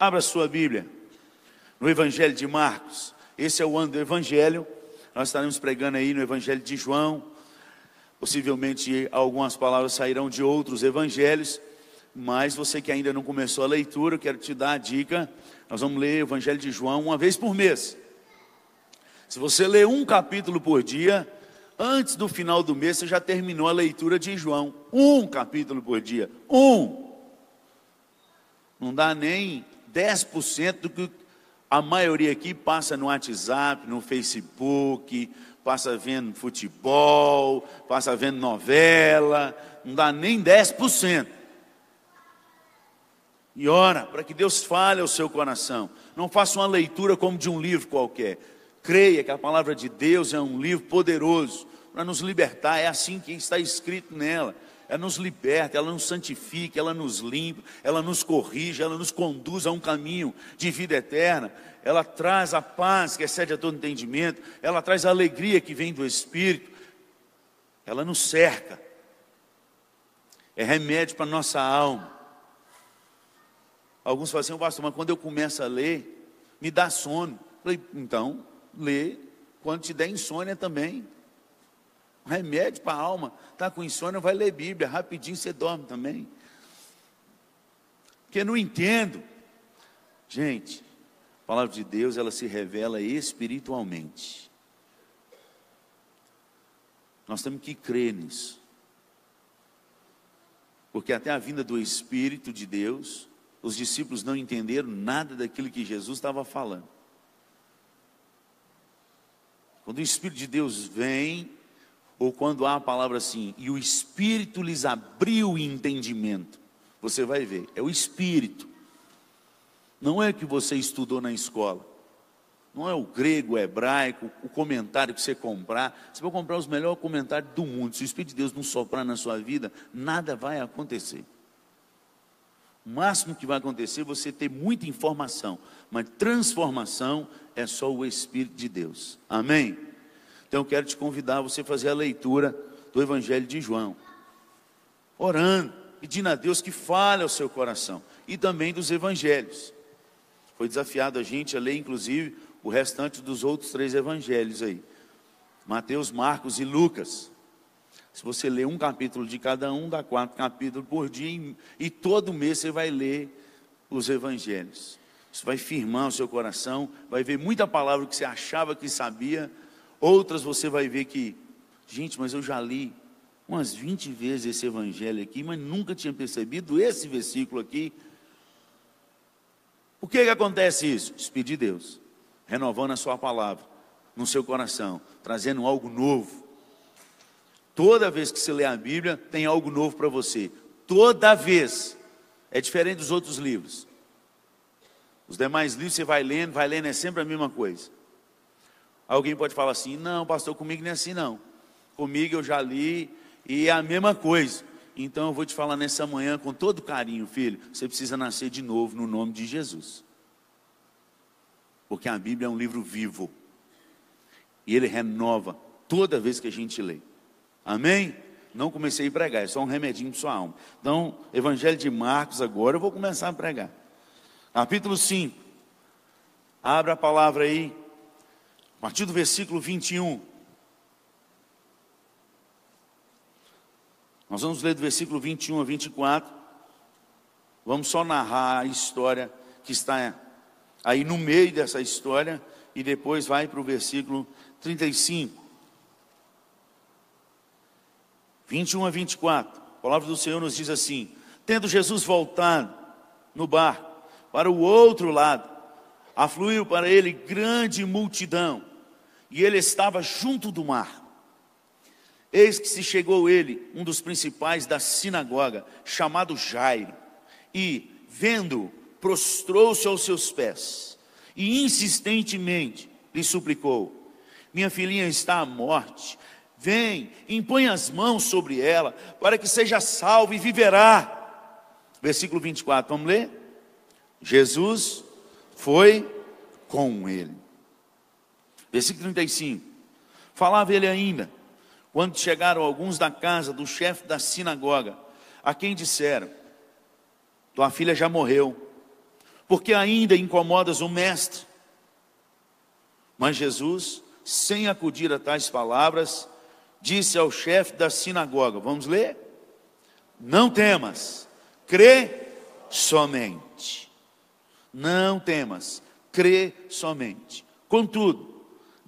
Abra sua Bíblia no Evangelho de Marcos. Esse é o ano do Evangelho. Nós estaremos pregando aí no Evangelho de João. Possivelmente algumas palavras sairão de outros evangelhos, mas você que ainda não começou a leitura, eu quero te dar a dica. Nós vamos ler o Evangelho de João uma vez por mês. Se você ler um capítulo por dia, antes do final do mês você já terminou a leitura de João. Um capítulo por dia. Um. Não dá nem 10% do que a maioria aqui passa no WhatsApp, no Facebook, passa vendo futebol, passa vendo novela, não dá nem 10%. E ora, para que Deus fale ao seu coração. Não faça uma leitura como de um livro qualquer. Creia que a palavra de Deus é um livro poderoso para nos libertar. É assim que está escrito nela. Ela nos liberta, ela nos santifica, ela nos limpa, ela nos corrige, ela nos conduz a um caminho de vida eterna. Ela traz a paz que excede a todo entendimento, ela traz a alegria que vem do Espírito. Ela nos cerca. É remédio para a nossa alma. Alguns falam assim, pastor, mas quando eu começo a ler, me dá sono. Eu falei, então, lê quando te der insônia também remédio para a alma. Está com insônia, vai ler Bíblia, rapidinho você dorme também. Porque não entendo. Gente, a palavra de Deus, ela se revela espiritualmente. Nós temos que crer nisso. Porque até a vinda do Espírito de Deus, os discípulos não entenderam nada daquilo que Jesus estava falando. Quando o Espírito de Deus vem, ou quando há a palavra assim, e o Espírito lhes abriu o entendimento, você vai ver, é o Espírito, não é que você estudou na escola, não é o grego, o hebraico, o comentário que você comprar, você vai comprar os melhores comentários do mundo, se o Espírito de Deus não soprar na sua vida, nada vai acontecer. O máximo que vai acontecer é você ter muita informação, mas transformação é só o Espírito de Deus. Amém? Então eu quero te convidar a você fazer a leitura do Evangelho de João. Orando, pedindo a Deus que fale ao seu coração. E também dos evangelhos. Foi desafiado a gente a ler, inclusive, o restante dos outros três evangelhos aí. Mateus, Marcos e Lucas. Se você ler um capítulo de cada um, dá quatro capítulos por dia, e todo mês você vai ler os evangelhos. Isso vai firmar o seu coração, vai ver muita palavra que você achava que sabia, Outras você vai ver que, gente, mas eu já li umas 20 vezes esse evangelho aqui, mas nunca tinha percebido esse versículo aqui. Por que, que acontece isso? Espírito de Deus, renovando a sua palavra no seu coração, trazendo algo novo. Toda vez que você lê a Bíblia, tem algo novo para você. Toda vez. É diferente dos outros livros. Os demais livros você vai lendo, vai lendo, é sempre a mesma coisa. Alguém pode falar assim: não, pastor, comigo não é assim não. Comigo eu já li e é a mesma coisa. Então eu vou te falar nessa manhã com todo carinho, filho. Você precisa nascer de novo no nome de Jesus. Porque a Bíblia é um livro vivo. E ele renova toda vez que a gente lê. Amém? Não comecei a pregar, é só um remedinho para sua alma. Então, Evangelho de Marcos agora eu vou começar a pregar. Capítulo 5. Abra a palavra aí a partir do versículo 21. Nós vamos ler do versículo 21 a 24. Vamos só narrar a história que está aí no meio dessa história e depois vai para o versículo 35. 21 a 24. A palavra do Senhor nos diz assim: Tendo Jesus voltado no barco para o outro lado, afluiu para ele grande multidão e ele estava junto do mar. Eis que se chegou ele, um dos principais da sinagoga, chamado Jairo, e, vendo, prostrou-se aos seus pés e insistentemente lhe suplicou: Minha filhinha está à morte, vem, impõe as mãos sobre ela, para que seja salva e viverá. Versículo 24, vamos ler? Jesus foi com ele. Versículo 35. Falava ele ainda, quando chegaram alguns da casa do chefe da sinagoga, a quem disseram: Tua filha já morreu, porque ainda incomodas o mestre. Mas Jesus, sem acudir a tais palavras, disse ao chefe da sinagoga: Vamos ler? Não temas, crê somente. Não temas, crê somente. Contudo,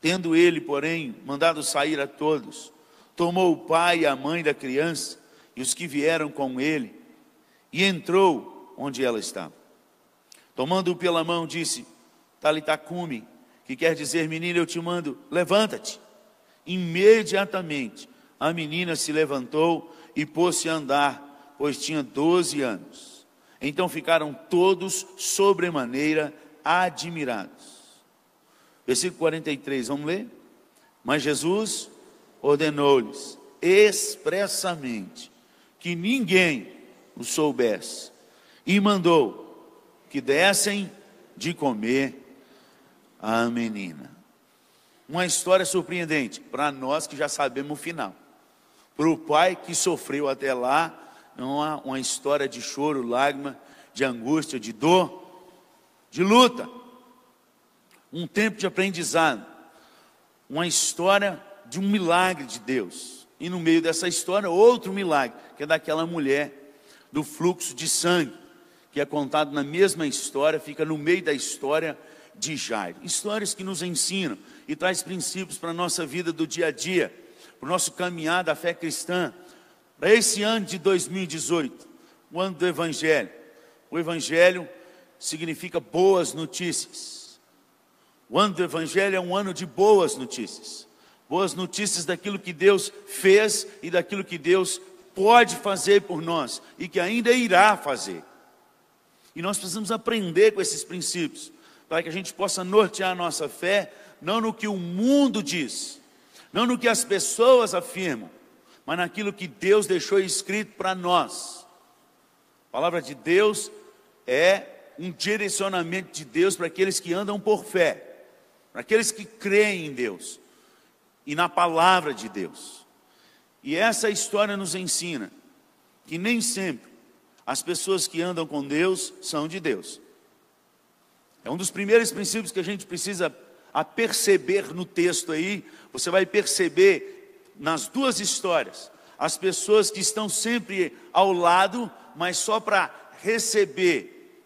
Tendo ele, porém, mandado sair a todos, tomou o pai e a mãe da criança e os que vieram com ele, e entrou onde ela estava. Tomando-o pela mão, disse: Talitacume, que quer dizer, menina, eu te mando, levanta-te. Imediatamente a menina se levantou e pôs-se a andar, pois tinha doze anos. Então ficaram todos sobremaneira admirados. Versículo 43, vamos ler? Mas Jesus ordenou-lhes expressamente que ninguém o soubesse e mandou que dessem de comer a menina. Uma história surpreendente para nós que já sabemos o final. Para o pai que sofreu até lá, uma, uma história de choro, lágrima, de angústia, de dor, de luta. Um tempo de aprendizado. Uma história de um milagre de Deus. E no meio dessa história, outro milagre, que é daquela mulher do fluxo de sangue, que é contado na mesma história, fica no meio da história de Jairo. Histórias que nos ensinam e traz princípios para a nossa vida do dia a dia, para o nosso caminhar da fé cristã. Para esse ano de 2018, o ano do Evangelho. O Evangelho significa boas notícias. O ano do Evangelho é um ano de boas notícias. Boas notícias daquilo que Deus fez e daquilo que Deus pode fazer por nós e que ainda irá fazer. E nós precisamos aprender com esses princípios para que a gente possa nortear a nossa fé, não no que o mundo diz, não no que as pessoas afirmam, mas naquilo que Deus deixou escrito para nós. A palavra de Deus é um direcionamento de Deus para aqueles que andam por fé, para aqueles que creem em Deus e na palavra de Deus. E essa história nos ensina que nem sempre as pessoas que andam com Deus são de Deus. É um dos primeiros princípios que a gente precisa a perceber no texto aí. Você vai perceber nas duas histórias as pessoas que estão sempre ao lado, mas só para receber,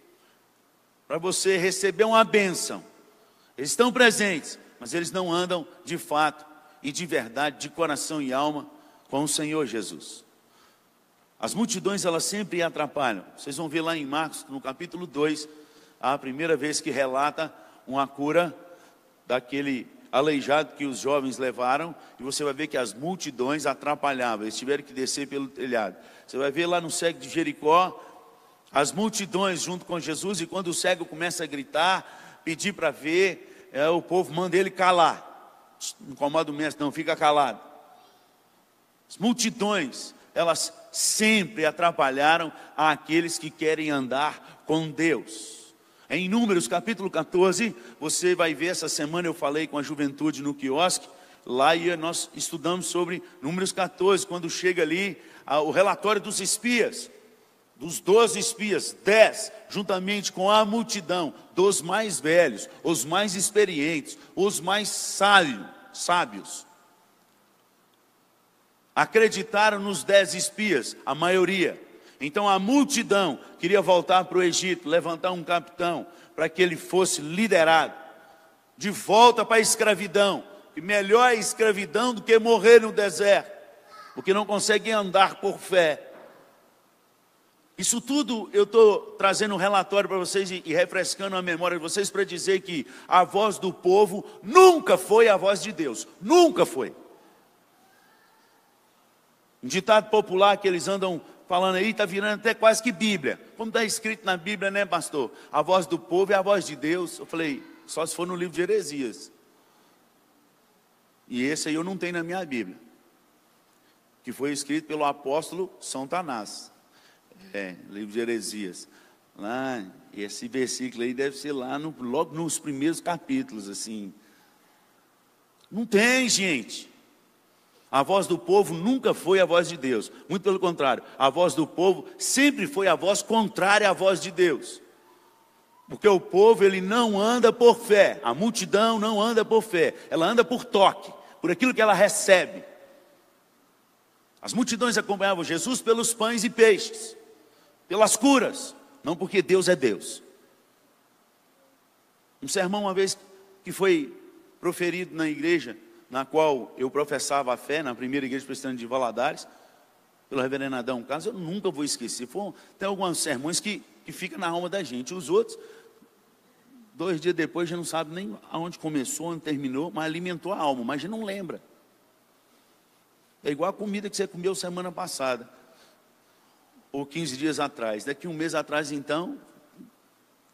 para você receber uma bênção. Eles estão presentes, mas eles não andam de fato e de verdade, de coração e alma com o Senhor Jesus. As multidões elas sempre atrapalham. Vocês vão ver lá em Marcos, no capítulo 2, a primeira vez que relata uma cura daquele aleijado que os jovens levaram, e você vai ver que as multidões atrapalhavam, eles tiveram que descer pelo telhado. Você vai ver lá no cego de Jericó, as multidões junto com Jesus, e quando o cego começa a gritar, pedir para ver, é, o povo manda ele calar. Não incomoda o mestre, não, fica calado. As multidões, elas sempre atrapalharam aqueles que querem andar com Deus. Em Números capítulo 14, você vai ver, essa semana eu falei com a juventude no quiosque, lá nós estudamos sobre Números 14, quando chega ali o relatório dos espias, dos doze espias, dez, juntamente com a multidão, dos mais velhos, os mais experientes, os mais sábios. Acreditaram nos dez espias, a maioria. Então a multidão queria voltar para o Egito, levantar um capitão, para que ele fosse liderado, de volta para a escravidão. E melhor a escravidão do que morrer no deserto, porque não conseguem andar por fé. Isso tudo eu estou trazendo um relatório para vocês e, refrescando a memória de vocês para dizer que a voz do povo nunca foi a voz de Deus, nunca foi. Um ditado popular que eles andam falando aí, está virando até quase que Bíblia. Como está escrito na Bíblia, né, pastor? A voz do povo é a voz de Deus. Eu falei, só se for no livro de Heresias. E esse aí eu não tenho na minha Bíblia, que foi escrito pelo apóstolo São Tanás, é, livro de Heresias. Lá, esse versículo aí deve ser lá no, logo nos primeiros capítulos, assim. Não tem, gente. A voz do povo nunca foi a voz de Deus. Muito pelo contrário, a voz do povo sempre foi a voz contrária à voz de Deus. Porque o povo ele não anda por fé, a multidão não anda por fé, ela anda por toque, por aquilo que ela recebe. As multidões acompanhavam Jesus pelos pães e peixes, pelas curas, não porque Deus é Deus. Um sermão uma vez que foi proferido na igreja na qual eu professava a fé, na primeira igreja presbiteriana de Valadares, pelo reverendo Adão Carlos, eu nunca vou esquecer. Foram, tem alguns sermões que, que ficam na alma da gente. Os outros, dois dias depois, já não sabe nem aonde começou, onde terminou, mas alimentou a alma, mas já não lembra. É igual a comida que você comeu semana passada, ou 15 dias atrás. Daqui um mês atrás, então,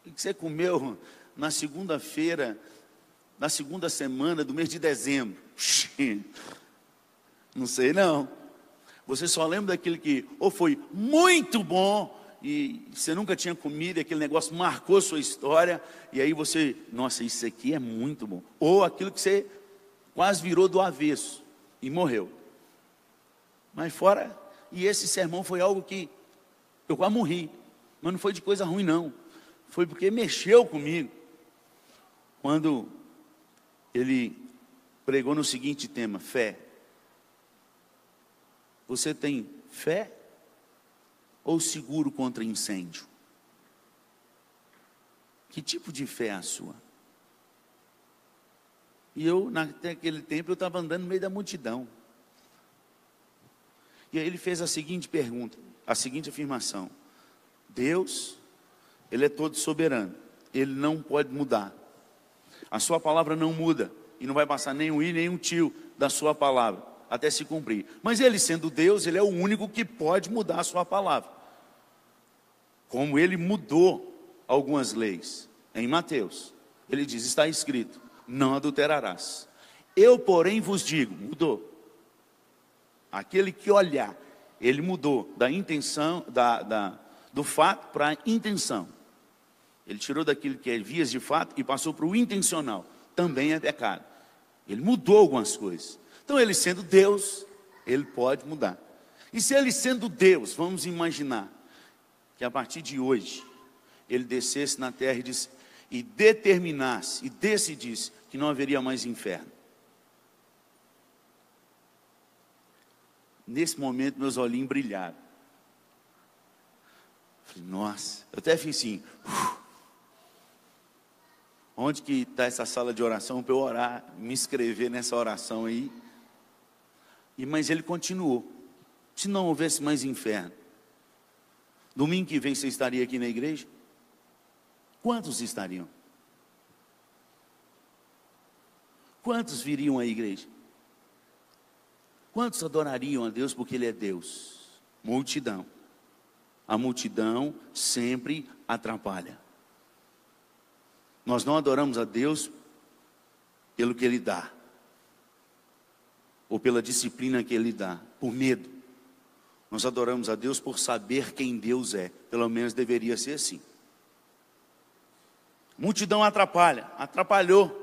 o que você comeu na segunda-feira, na segunda semana do mês de dezembro? Não sei não. Você só lembra daquele que ou foi muito bom e você nunca tinha comido, aquele negócio marcou sua história, e aí você, nossa, isso aqui é muito bom. Ou aquilo que você quase virou do avesso e morreu. Mas fora, e esse sermão foi algo que eu quase morri, mas não foi de coisa ruim, não. Foi porque mexeu comigo. Quando ele pregou no seguinte tema: fé. Você tem fé ou seguro contra incêndio? Que tipo de fé é a sua? E eu, naquele tempo, eu estava andando no meio da multidão. E aí ele fez a seguinte pergunta, a seguinte afirmação: Deus, Ele é todo soberano, Ele não pode mudar. A sua palavra não muda e não vai passar nem um i nem um tio da sua palavra até se cumprir. Mas ele sendo Deus, ele é o único que pode mudar a sua palavra. Como ele mudou algumas leis em Mateus. Ele diz: está escrito: não adulterarás. Eu, porém, vos digo, mudou. Aquele que olhar, ele mudou da intenção, da, da do fato para a intenção. Ele tirou daquilo que é vias de fato e passou para o intencional. Também é pecado. Ele mudou algumas coisas. Então, ele sendo Deus, ele pode mudar. E se ele sendo Deus, vamos imaginar que a partir de hoje, ele descesse na terra e, disse, e determinasse e decidisse que não haveria mais inferno. Nesse momento, meus olhinhos brilharam. Falei, nossa, eu até fiz assim. Uh, Onde que está essa sala de oração para eu orar, me inscrever nessa oração aí? E mas ele continuou. Se não houvesse mais inferno, domingo que vem você estaria aqui na igreja? Quantos estariam? Quantos viriam à igreja? Quantos adorariam a Deus porque Ele é Deus? Multidão. A multidão sempre atrapalha. Nós não adoramos a Deus pelo que Ele dá, ou pela disciplina que Ele dá, por medo. Nós adoramos a Deus por saber quem Deus é, pelo menos deveria ser assim. Multidão atrapalha, atrapalhou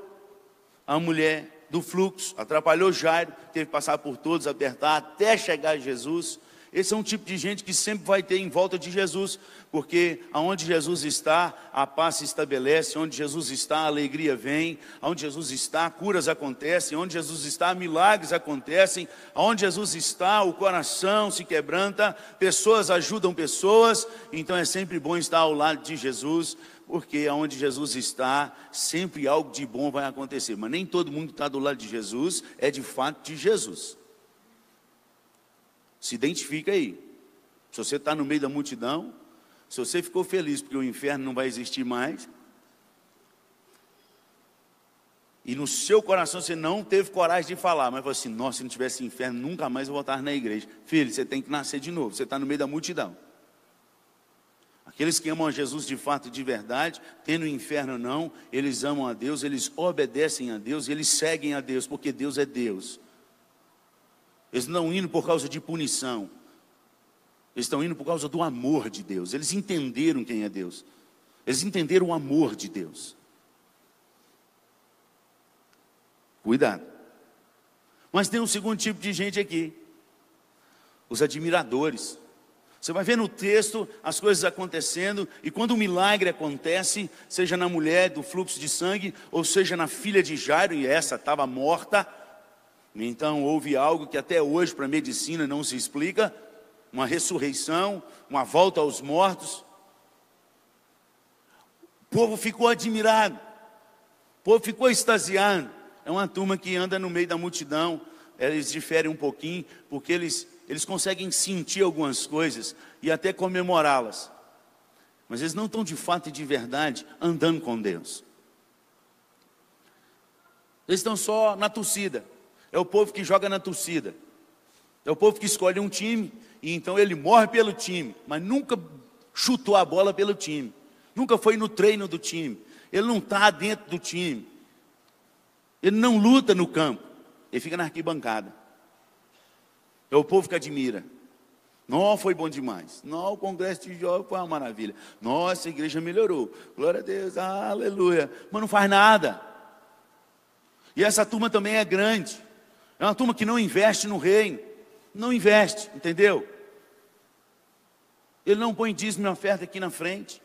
a mulher do fluxo, atrapalhou Jairo, teve que passar por todos, apertar até chegar a Jesus. Esse é um tipo de gente que sempre vai ter em volta de Jesus, porque aonde Jesus está, a paz se estabelece, onde Jesus está, a alegria vem, aonde Jesus está, curas acontecem, onde Jesus está, milagres acontecem, aonde Jesus está, o coração se quebranta, pessoas ajudam pessoas, então é sempre bom estar ao lado de Jesus, porque aonde Jesus está, sempre algo de bom vai acontecer, mas nem todo mundo que está do lado de Jesus é de fato de Jesus. Se identifica aí. Se você está no meio da multidão, se você ficou feliz porque o inferno não vai existir mais, e no seu coração você não teve coragem de falar, mas falou assim: nossa, se não tivesse inferno, nunca mais eu voltar na igreja. Filho, você tem que nascer de novo, você está no meio da multidão. Aqueles que amam a Jesus de fato e de verdade, tendo o inferno não, eles amam a Deus, eles obedecem a Deus, eles seguem a Deus, porque Deus é Deus. Eles não indo por causa de punição, eles estão indo por causa do amor de Deus. Eles entenderam quem é Deus, eles entenderam o amor de Deus. Cuidado. Mas tem um segundo tipo de gente aqui: os admiradores. Você vai ver no texto as coisas acontecendo, e quando o milagre acontece, seja na mulher do fluxo de sangue, ou seja na filha de Jairo, e essa estava morta, então houve algo que até hoje para a medicina não se explica, uma ressurreição, uma volta aos mortos. O povo ficou admirado, o povo ficou extasiado. É uma turma que anda no meio da multidão, eles diferem um pouquinho, porque eles eles conseguem sentir algumas coisas e até comemorá-las. Mas eles não estão de fato e de verdade andando com Deus. Eles estão só na torcida. É o povo que joga na torcida. É o povo que escolhe um time e então ele morre pelo time, mas nunca chutou a bola pelo time. Nunca foi no treino do time. Ele não está dentro do time. Ele não luta no campo. Ele fica na arquibancada. É o povo que admira. Não, foi bom demais. Não, o congresso de jovens foi uma maravilha. Nossa, a igreja melhorou. Glória a Deus, aleluia. Mas não faz nada. E essa turma também é grande. É uma turma que não investe no reino. Não investe, entendeu? Ele não põe dízimo e oferta aqui na frente.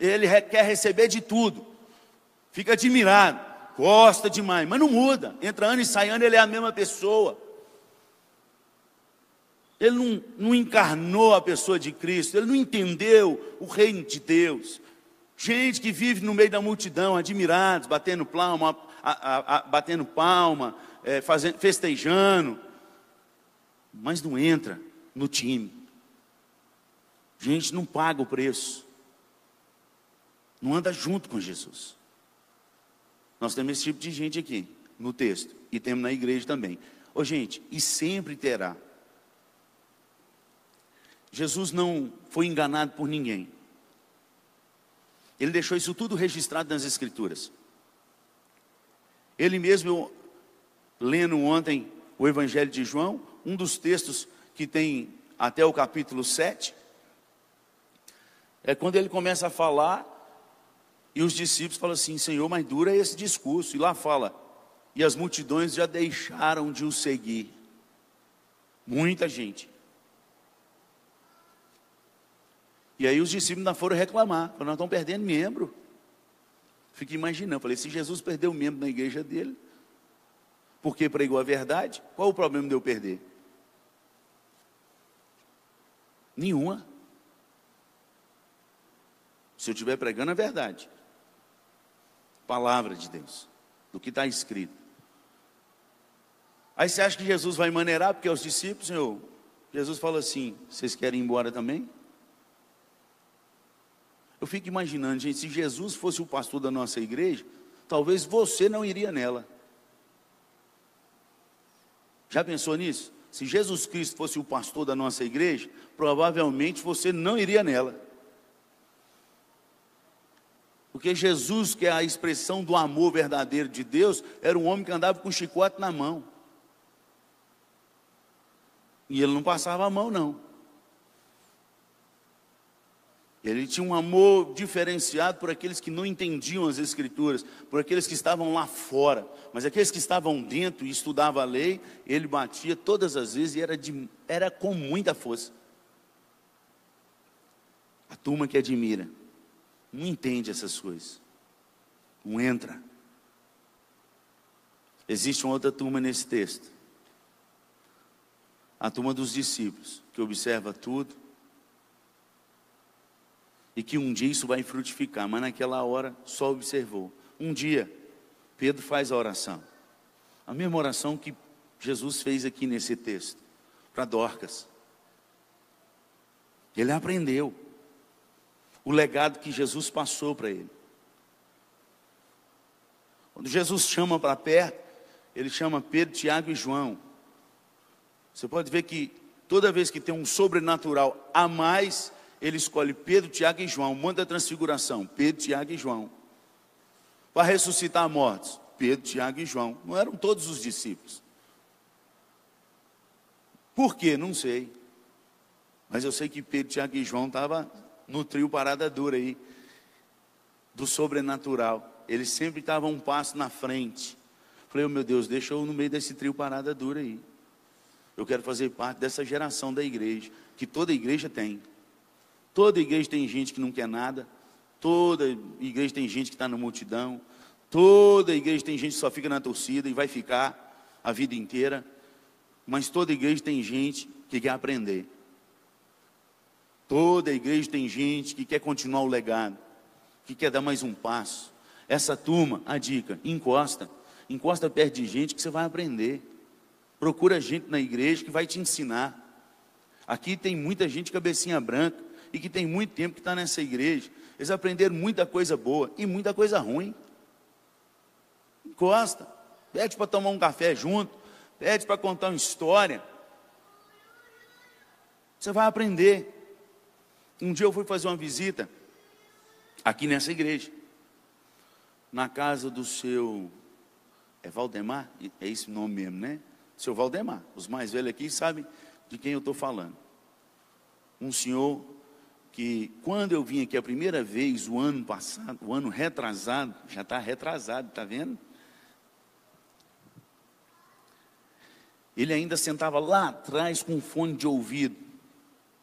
Ele quer receber de tudo. Fica admirado. Gosta demais, mas não muda. Entra ano e sai ano, ele é a mesma pessoa. Ele não, não encarnou a pessoa de Cristo, ele não entendeu o reino de Deus. Gente que vive no meio da multidão, admirados, batendo palma, a, a, a, batendo palma, é, fazendo, festejando, mas não entra no time. Gente não paga o preço, não anda junto com Jesus. Nós temos esse tipo de gente aqui no texto e temos na igreja também. Ô gente, e sempre terá. Jesus não foi enganado por ninguém. Ele deixou isso tudo registrado nas Escrituras. Ele mesmo, lendo ontem o Evangelho de João, um dos textos que tem até o capítulo 7, é quando ele começa a falar e os discípulos falam assim: Senhor, mas dura esse discurso. E lá fala: E as multidões já deixaram de o seguir. Muita gente. E aí os discípulos ainda foram reclamar, falaram, nós estamos perdendo membro. Fiquei imaginando, falei, se Jesus perdeu membro na igreja dele, porque pregou a verdade, qual o problema de eu perder? Nenhuma. Se eu estiver pregando a verdade, palavra de Deus, do que está escrito. Aí você acha que Jesus vai maneirar, porque os discípulos, Senhor, Jesus fala assim: vocês querem ir embora também? Eu fico imaginando, gente, se Jesus fosse o pastor da nossa igreja, talvez você não iria nela. Já pensou nisso? Se Jesus Cristo fosse o pastor da nossa igreja, provavelmente você não iria nela. Porque Jesus, que é a expressão do amor verdadeiro de Deus, era um homem que andava com chicote na mão. E ele não passava a mão, não. Ele tinha um amor diferenciado por aqueles que não entendiam as Escrituras, por aqueles que estavam lá fora. Mas aqueles que estavam dentro e estudavam a lei, ele batia todas as vezes e era, de, era com muita força. A turma que admira, não entende essas coisas, não entra. Existe uma outra turma nesse texto, a turma dos discípulos, que observa tudo, e que um dia isso vai frutificar, mas naquela hora só observou. Um dia, Pedro faz a oração, a mesma oração que Jesus fez aqui nesse texto, para Dorcas. Ele aprendeu o legado que Jesus passou para ele. Quando Jesus chama para perto, ele chama Pedro, Tiago e João. Você pode ver que toda vez que tem um sobrenatural a mais, ele escolhe Pedro, Tiago e João, manda a transfiguração, Pedro, Tiago e João. Para ressuscitar mortos, Pedro, Tiago e João. Não eram todos os discípulos. Por quê? Não sei. Mas eu sei que Pedro, Tiago e João estavam no trio parada dura aí, do sobrenatural. Eles sempre estavam um passo na frente. Falei, oh, meu Deus, deixa eu no meio desse trio parada dura aí. Eu quero fazer parte dessa geração da igreja, que toda igreja tem. Toda igreja tem gente que não quer nada, toda igreja tem gente que está na multidão, toda igreja tem gente que só fica na torcida e vai ficar a vida inteira, mas toda igreja tem gente que quer aprender. Toda igreja tem gente que quer continuar o legado, que quer dar mais um passo. Essa turma, a dica, encosta, encosta perto de gente que você vai aprender. Procura gente na igreja que vai te ensinar. Aqui tem muita gente cabecinha branca e que tem muito tempo que está nessa igreja. Eles aprenderam muita coisa boa e muita coisa ruim. Encosta, pede para tomar um café junto, pede para contar uma história. Você vai aprender. Um dia eu fui fazer uma visita aqui nessa igreja, na casa do seu. É Valdemar? É esse o nome mesmo, né? seu Valdemar. Os mais velhos aqui sabem de quem eu estou falando. Um senhor que, quando eu vim aqui a primeira vez, o ano passado, o ano retrasado, já está retrasado, está vendo? Ele ainda sentava lá atrás com um fone de ouvido.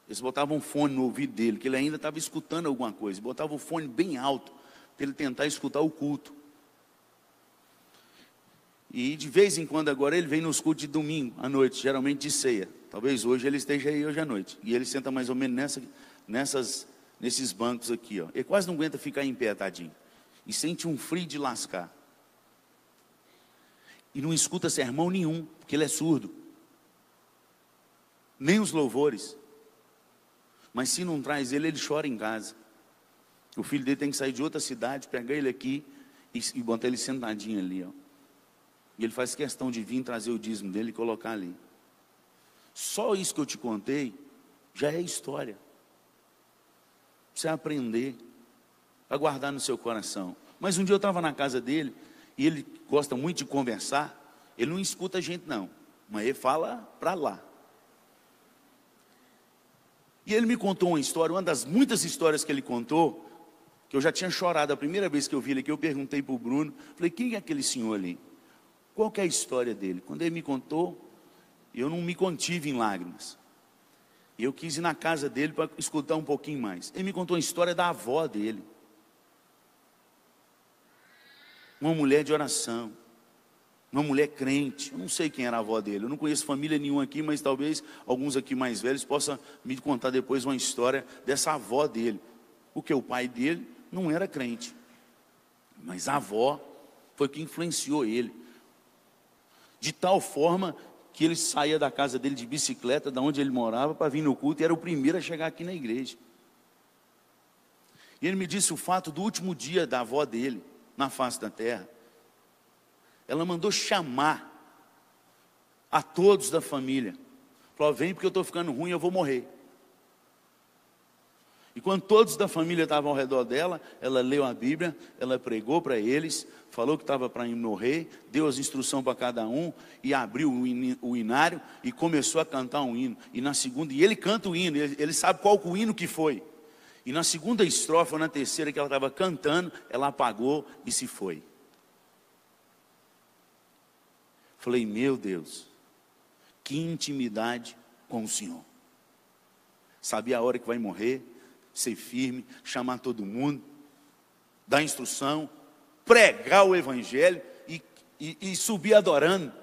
Eles botavam um fone no ouvido dele, que ele ainda estava escutando alguma coisa. Botava o fone bem alto, para ele tentar escutar o culto. E de vez em quando agora ele vem nos cultos de domingo à noite, geralmente de ceia. Talvez hoje ele esteja aí hoje à noite. E ele senta mais ou menos nessa, nessas, nesses bancos aqui. Ó. Ele quase não aguenta ficar em pé, tadinho. E sente um frio de lascar. E não escuta sermão nenhum, porque ele é surdo. Nem os louvores. Mas se não traz ele, ele chora em casa. O filho dele tem que sair de outra cidade, pegar ele aqui e, e botar ele sentadinho ali, ó. E ele faz questão de vir trazer o dízimo dele e colocar ali. Só isso que eu te contei já é história. Você aprender a guardar no seu coração. Mas um dia eu estava na casa dele e ele gosta muito de conversar. Ele não escuta a gente não, mas ele fala para lá. E ele me contou uma história, uma das muitas histórias que ele contou, que eu já tinha chorado a primeira vez que eu vi ele aqui, eu perguntei para o Bruno, falei, quem é aquele senhor ali? Qual é a história dele? Quando ele me contou, eu não me contive em lágrimas. Eu quis ir na casa dele para escutar um pouquinho mais. Ele me contou a história da avó dele. Uma mulher de oração. Uma mulher crente. Eu não sei quem era a avó dele. Eu não conheço família nenhuma aqui, mas talvez alguns aqui mais velhos possam me contar depois uma história dessa avó dele. Porque o pai dele não era crente. Mas a avó foi que influenciou ele de tal forma que ele saía da casa dele de bicicleta, da onde ele morava, para vir no culto, e era o primeiro a chegar aqui na igreja. E ele me disse o fato do último dia da avó dele, na face da terra. Ela mandou chamar a todos da família. Falou: vem porque eu estou ficando ruim, eu vou morrer. E quando todos da família estavam ao redor dela, ela leu a Bíblia, ela pregou para eles, falou que estava para morrer, deu as instruções para cada um e abriu o inário e começou a cantar um hino. E na segunda, e ele canta o hino, ele, ele sabe qual o hino que foi. E na segunda estrofe, ou na terceira que ela estava cantando, ela apagou e se foi. Falei, meu Deus, que intimidade com o Senhor. Sabia a hora que vai morrer, ser firme, chamar todo mundo, dar instrução, pregar o Evangelho e, e, e subir adorando.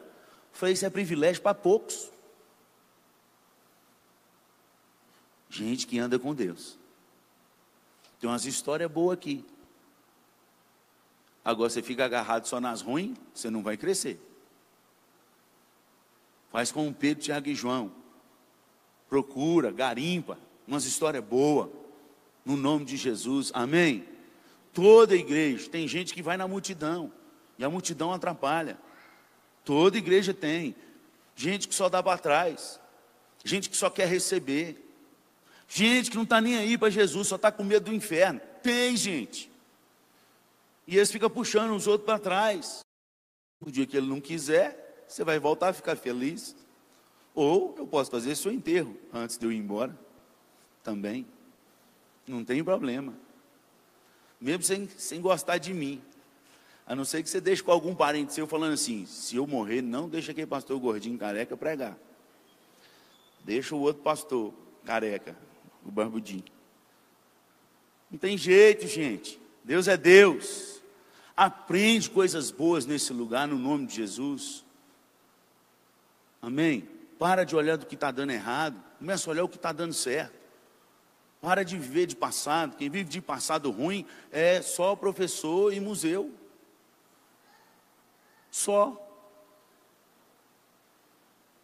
falei, isso é privilégio para poucos. Gente que anda com Deus. Tem umas histórias boas aqui. Agora você fica agarrado só nas ruins, você não vai crescer. Faz como Pedro, Tiago e João. Procura, garimpa, umas histórias boas no nome de Jesus, amém? Toda igreja, tem gente que vai na multidão, e a multidão atrapalha. Toda igreja tem, gente que só dá para trás, gente que só quer receber. Gente que não está nem aí para Jesus, só está com medo do inferno. Tem gente. E eles ficam puxando os outros para trás. O dia que ele não quiser, você vai voltar a ficar feliz. Ou eu posso fazer seu enterro antes de eu ir embora. Também. Não tem problema. Mesmo sem, sem gostar de mim. A não ser que você deixe com algum parente seu falando assim: se eu morrer, não deixa aquele pastor gordinho careca pregar. Deixa o outro pastor careca, o barbudinho. Não tem jeito, gente. Deus é Deus. Aprende coisas boas nesse lugar, no nome de Jesus. Amém? Para de olhar do que está dando errado. Começa a olhar o que está dando certo. Para de viver de passado. Quem vive de passado ruim é só professor e museu. Só.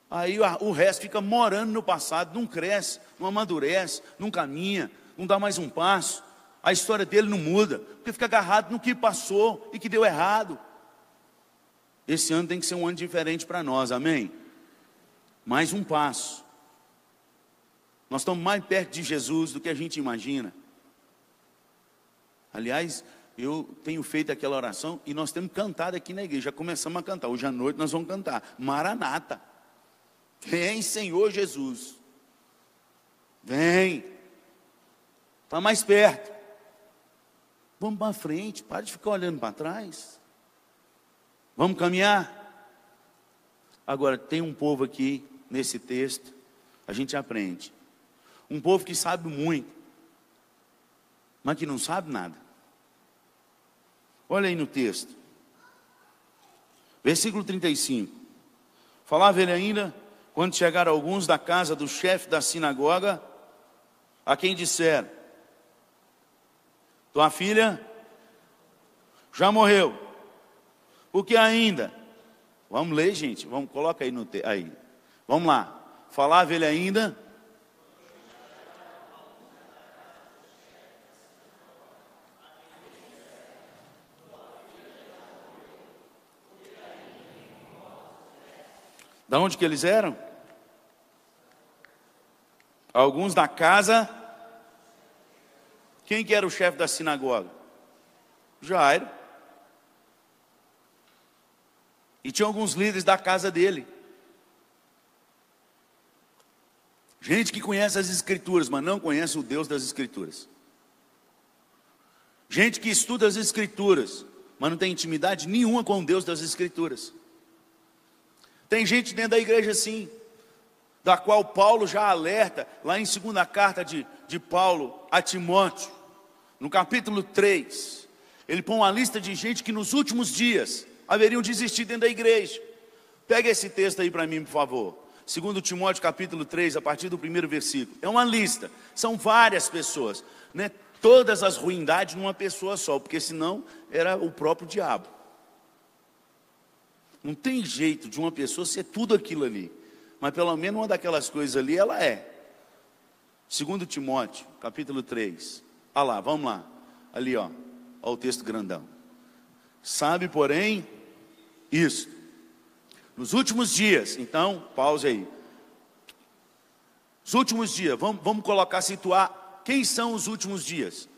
Aí o resto fica morando no passado, não cresce, não amadurece, não caminha, não dá mais um passo a história dele não muda, porque fica agarrado no que passou e que deu errado. Esse ano tem que ser um ano diferente para nós, amém? Mais um passo. Nós estamos mais perto de Jesus do que a gente imagina. Aliás, eu tenho feito aquela oração e nós temos cantado aqui na igreja. Já começamos a cantar. Hoje à noite nós vamos cantar. Maranata. Vem, Senhor Jesus. Vem. Está mais perto. Vamos para frente, para de ficar olhando para trás. Vamos caminhar. Agora, tem um povo aqui nesse texto, a gente aprende. Um povo que sabe muito, mas que não sabe nada. Olha aí no texto. Versículo 35. Falava ele ainda, quando chegaram alguns da casa do chefe da sinagoga, a quem disseram: tua filha já morreu. O que ainda? Vamos ler, gente. Vamos, coloca aí no te, aí. Vamos lá. Falava ele ainda. Da onde que eles eram? Alguns da casa quem que era o chefe da sinagoga? Jairo. E tinha alguns líderes da casa dele. Gente que conhece as escrituras, mas não conhece o Deus das escrituras. Gente que estuda as escrituras, mas não tem intimidade nenhuma com o Deus das escrituras. Tem gente dentro da igreja assim, da qual Paulo já alerta, lá em segunda carta de, de Paulo a Timóteo no capítulo 3, ele põe uma lista de gente que nos últimos dias haveriam desistido dentro da igreja. Pega esse texto aí para mim, por favor. Segundo Timóteo capítulo 3, a partir do primeiro versículo. É uma lista, são várias pessoas, né? Todas as ruindades numa pessoa só, porque senão era o próprio diabo. Não tem jeito de uma pessoa ser tudo aquilo ali. Mas pelo menos uma daquelas coisas ali ela é. Segundo Timóteo, capítulo 3, Olha lá, vamos lá. Ali, ó. Olha o texto grandão. Sabe, porém, isso. Nos últimos dias, então, pause aí. Os últimos dias, vamos, vamos colocar, situar quem são os últimos dias.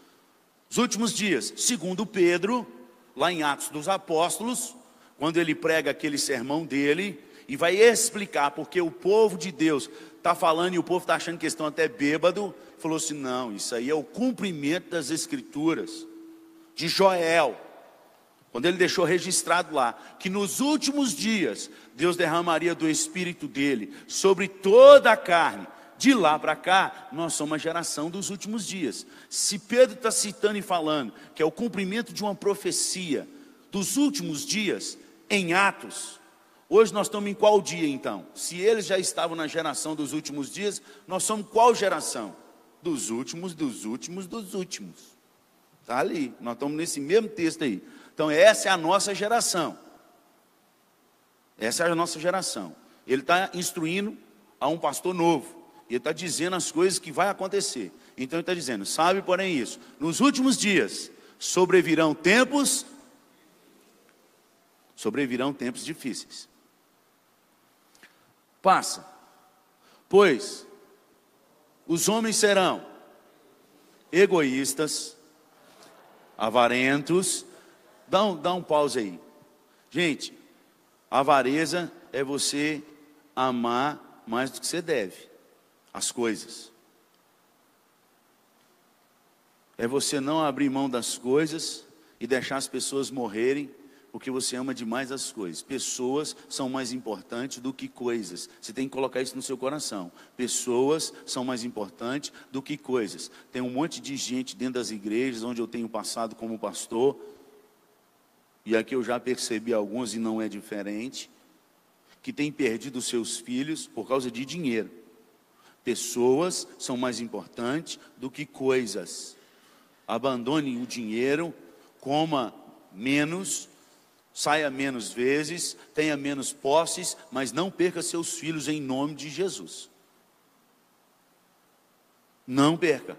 Os últimos dias, segundo Pedro, lá em Atos dos Apóstolos, quando ele prega aquele sermão dele e vai explicar porque o povo de Deus está falando e o povo está achando que estão até bêbado, falou assim: não, isso aí é o cumprimento das Escrituras, de Joel, quando ele deixou registrado lá, que nos últimos dias Deus derramaria do Espírito dele sobre toda a carne. De lá para cá, nós somos uma geração dos últimos dias. Se Pedro está citando e falando que é o cumprimento de uma profecia dos últimos dias, em Atos, Hoje nós estamos em qual dia então? Se eles já estavam na geração dos últimos dias, nós somos qual geração? dos últimos, dos últimos, dos últimos. Está ali, nós estamos nesse mesmo texto aí. Então, essa é a nossa geração. Essa é a nossa geração. Ele está instruindo a um pastor novo. Ele está dizendo as coisas que vai acontecer. Então ele está dizendo, sabe porém isso, nos últimos dias sobrevirão tempos, sobrevirão tempos difíceis. Passa, pois Os homens serão egoístas, avarentos. Dá um, dá um pause aí. Gente, avareza é você amar mais do que você deve as coisas. É você não abrir mão das coisas e deixar as pessoas morrerem porque você ama demais as coisas. Pessoas são mais importantes do que coisas. Você tem que colocar isso no seu coração. Pessoas são mais importantes do que coisas. Tem um monte de gente dentro das igrejas onde eu tenho passado como pastor, e aqui eu já percebi alguns e não é diferente, que tem perdido seus filhos por causa de dinheiro. Pessoas são mais importantes do que coisas. Abandone o dinheiro, coma menos saia menos vezes, tenha menos posses, mas não perca seus filhos em nome de Jesus. Não perca.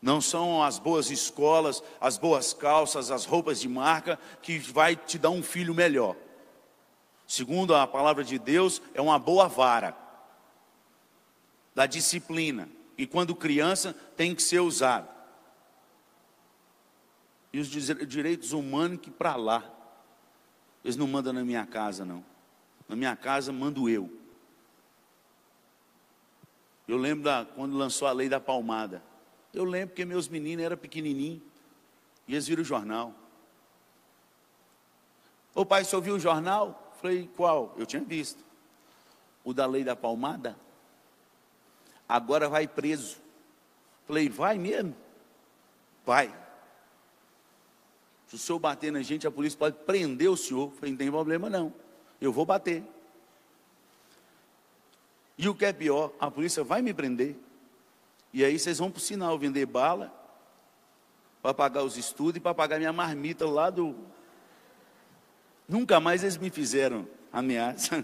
Não são as boas escolas, as boas calças, as roupas de marca que vai te dar um filho melhor. Segundo a palavra de Deus, é uma boa vara da disciplina. E quando criança tem que ser usado e os direitos humanos que para lá. Eles não mandam na minha casa, não. Na minha casa mando eu. Eu lembro da, quando lançou a lei da palmada. Eu lembro que meus meninos eram pequenininhos. E eles viram o jornal. Ô pai, você ouviu o jornal? Falei, qual? Eu tinha visto. O da lei da palmada. Agora vai preso. Falei, vai mesmo? Vai. Se o senhor bater na gente, a polícia pode prender o senhor. Eu falei, não tem problema não. Eu vou bater. E o que é pior, a polícia vai me prender. E aí vocês vão para o sinal vender bala, para pagar os estudos e para pagar minha marmita lá do. Nunca mais eles me fizeram ameaça.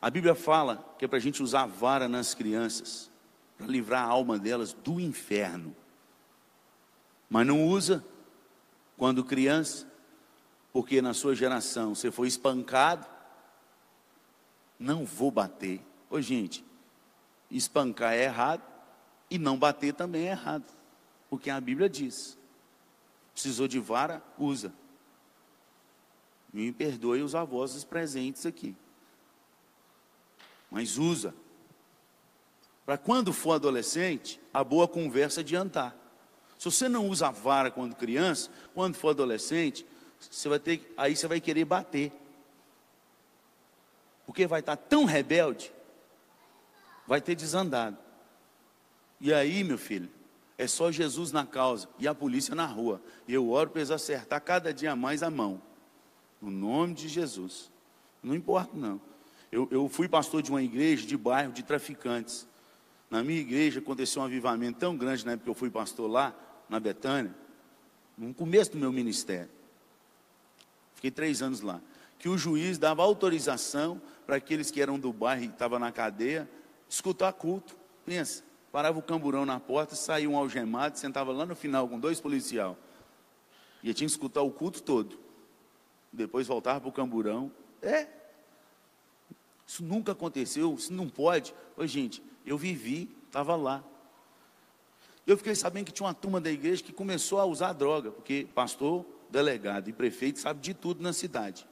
A Bíblia fala que é para a gente usar a vara nas crianças, para livrar a alma delas do inferno mas não usa quando criança, porque na sua geração você foi espancado. Não vou bater. Ô gente, espancar é errado e não bater também é errado, porque a Bíblia diz: precisou de vara, usa. Me perdoe os avós presentes aqui, mas usa. Para quando for adolescente, a boa conversa adiantar. Se você não usa vara quando criança, quando for adolescente, você vai ter, aí você vai querer bater. Porque vai estar tão rebelde, vai ter desandado. E aí, meu filho, é só Jesus na causa e a polícia na rua. E eu oro para eles acertar cada dia mais a mão. No nome de Jesus. Não importa, não. Eu, eu fui pastor de uma igreja de bairro de traficantes. Na minha igreja aconteceu um avivamento tão grande na época que eu fui pastor lá, na Betânia, no começo do meu ministério. Fiquei três anos lá. Que o juiz dava autorização para aqueles que eram do bairro e estavam na cadeia, escutar culto. Pensa, parava o camburão na porta, saía um algemado, sentava lá no final com dois policial. E tinha que escutar o culto todo. Depois voltava para o camburão. É. Isso nunca aconteceu, isso não pode. Oi, gente, eu vivi, estava lá. Eu fiquei sabendo que tinha uma turma da igreja que começou a usar droga, porque pastor, delegado e prefeito sabe de tudo na cidade.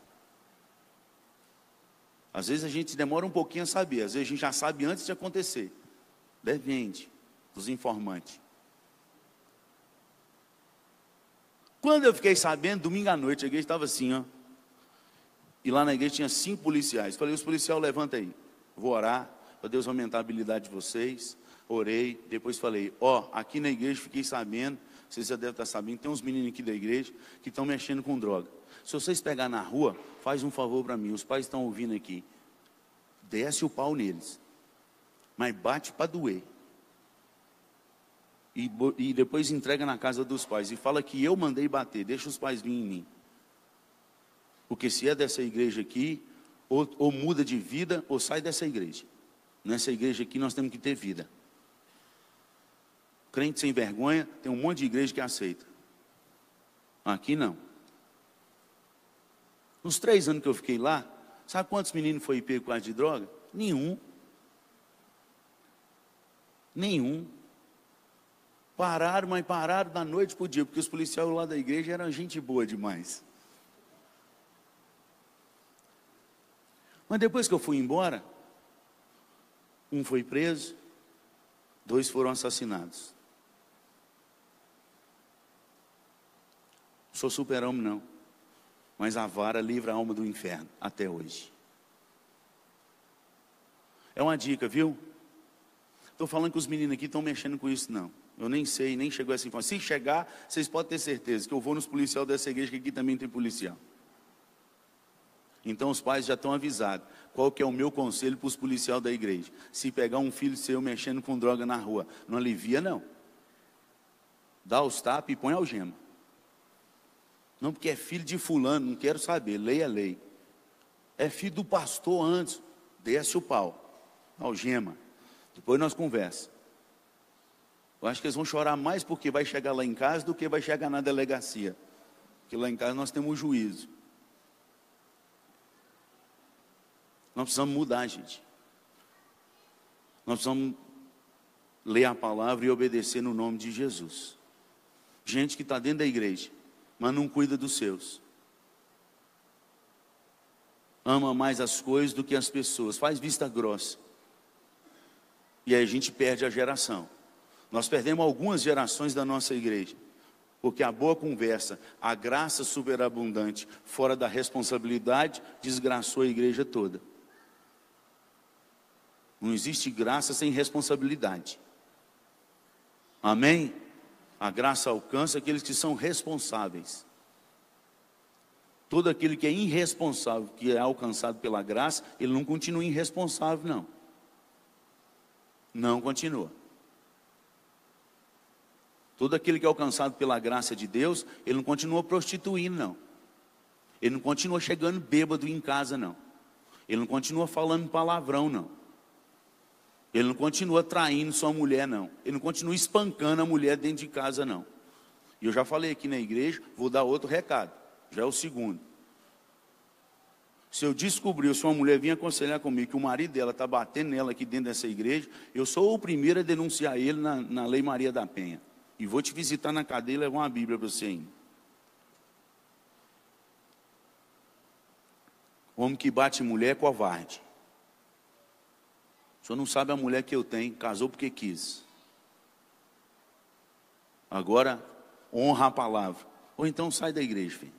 Às vezes a gente demora um pouquinho a saber, às vezes a gente já sabe antes de acontecer. Depende dos informantes. Quando eu fiquei sabendo, domingo à noite, a igreja estava assim, ó. E lá na igreja tinha cinco policiais. Falei, os policiais levanta aí. Vou orar para Deus aumentar a habilidade de vocês orei, depois falei, ó, oh, aqui na igreja fiquei sabendo, vocês já devem estar sabendo, tem uns meninos aqui da igreja que estão mexendo com droga. Se vocês pegar na rua, faz um favor para mim, os pais estão ouvindo aqui. Desce o pau neles. Mas bate para doer. E, e, depois entrega na casa dos pais e fala que eu mandei bater, deixa os pais vir em mim. Porque se é dessa igreja aqui, ou, ou muda de vida, ou sai dessa igreja. Nessa igreja aqui nós temos que ter vida. Crente sem vergonha, tem um monte de igreja que aceita. Aqui não. Nos três anos que eu fiquei lá, Sabe quantos meninos foi pego com de droga? Nenhum. Nenhum. Pararam, mas pararam da noite para o dia, porque os policiais lá da igreja eram gente boa demais. Mas depois que eu fui embora, um foi preso, dois foram assassinados. Sou super-homem, não. Mas a vara livra a alma do inferno, até hoje. É uma dica, viu? Estou falando que os meninos aqui estão mexendo com isso, não. Eu nem sei, nem chegou essa informação. Se chegar, vocês podem ter certeza que eu vou nos policiais dessa igreja, que aqui também tem policial. Então os pais já estão avisados. Qual que é o meu conselho para os policiais da igreja? Se pegar um filho seu mexendo com droga na rua, não alivia não. Dá os tapas e põe algema. Não porque é filho de fulano, não quero saber, lei é lei. É filho do pastor antes, desce o pau, algema. Depois nós conversa. Eu acho que eles vão chorar mais porque vai chegar lá em casa do que vai chegar na delegacia. Porque lá em casa nós temos juízo. Nós precisamos mudar, gente. Nós precisamos ler a palavra e obedecer no nome de Jesus. Gente que está dentro da igreja, mas não cuida dos seus. Ama mais as coisas do que as pessoas, faz vista grossa. E aí a gente perde a geração. Nós perdemos algumas gerações da nossa igreja. Porque a boa conversa, a graça superabundante, fora da responsabilidade, desgraçou a igreja toda. Não existe graça sem responsabilidade. Amém? A graça alcança aqueles que são responsáveis. Todo aquele que é irresponsável, que é alcançado pela graça, ele não continua irresponsável, não. Não continua. Todo aquele que é alcançado pela graça de Deus, ele não continua prostituindo, não. Ele não continua chegando bêbado em casa, não. Ele não continua falando palavrão, não. Ele não continua traindo sua mulher, não. Ele não continua espancando a mulher dentro de casa, não. E eu já falei aqui na igreja, vou dar outro recado. Já é o segundo. Se eu descobrir, se uma mulher vir aconselhar comigo que o marido dela está batendo nela aqui dentro dessa igreja, eu sou o primeiro a denunciar ele na, na Lei Maria da Penha. E vou te visitar na cadeia e levar uma Bíblia para você ainda. Homem que bate mulher é covarde. Senhor não sabe a mulher que eu tenho, casou porque quis. Agora, honra a palavra. Ou então sai da igreja, filho.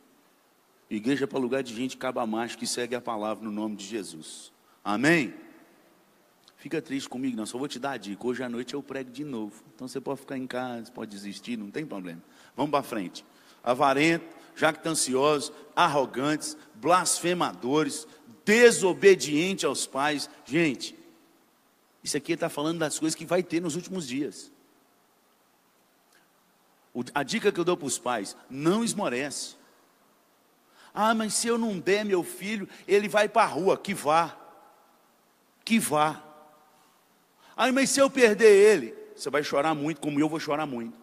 Igreja é para lugar de gente caba macho que segue a palavra no nome de Jesus. Amém? Fica triste comigo, não, só vou te dar a dica. Hoje à noite eu prego de novo. Então você pode ficar em casa, pode desistir, não tem problema. Vamos para frente. Avarento, jactanciosos, arrogantes, blasfemadores, desobedientes aos pais. Gente, isso aqui está falando das coisas que vai ter nos últimos dias. A dica que eu dou para os pais: não esmorece. Ah, mas se eu não der meu filho, ele vai para a rua. Que vá. Que vá. Ah, mas se eu perder ele, você vai chorar muito, como eu vou chorar muito.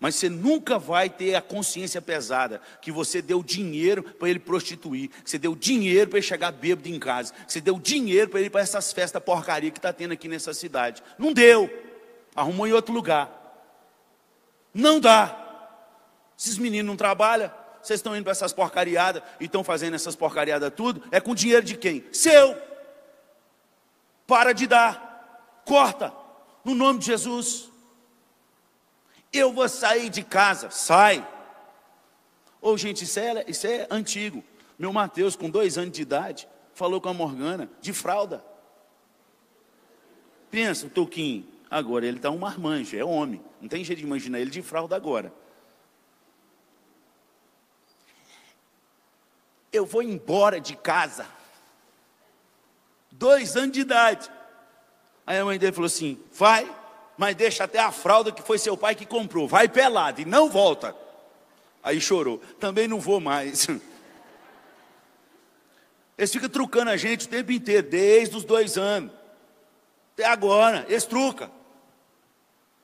Mas você nunca vai ter a consciência pesada que você deu dinheiro para ele prostituir, que você deu dinheiro para ele chegar bêbado em casa, que você deu dinheiro para ele ir para essas festas porcaria que está tendo aqui nessa cidade. Não deu. Arrumou em outro lugar. Não dá. Esses meninos não trabalham, vocês estão indo para essas porcariadas e estão fazendo essas porcariadas tudo, é com dinheiro de quem? Seu. Para de dar. Corta. No nome de Jesus. Eu vou sair de casa. Sai. Ô, oh, gente, isso é, isso é antigo. Meu Mateus, com dois anos de idade, falou com a Morgana de fralda. Pensa, o Toquinho, agora ele está um marmanjo, é homem. Não tem jeito de imaginar ele de fralda agora. Eu vou embora de casa. Dois anos de idade. Aí a mãe dele falou assim: vai, mas deixa até a fralda que foi seu pai que comprou. Vai pelado e não volta. Aí chorou. Também não vou mais. Eles ficam trucando a gente o tempo inteiro, desde os dois anos. Até agora, eles trucam.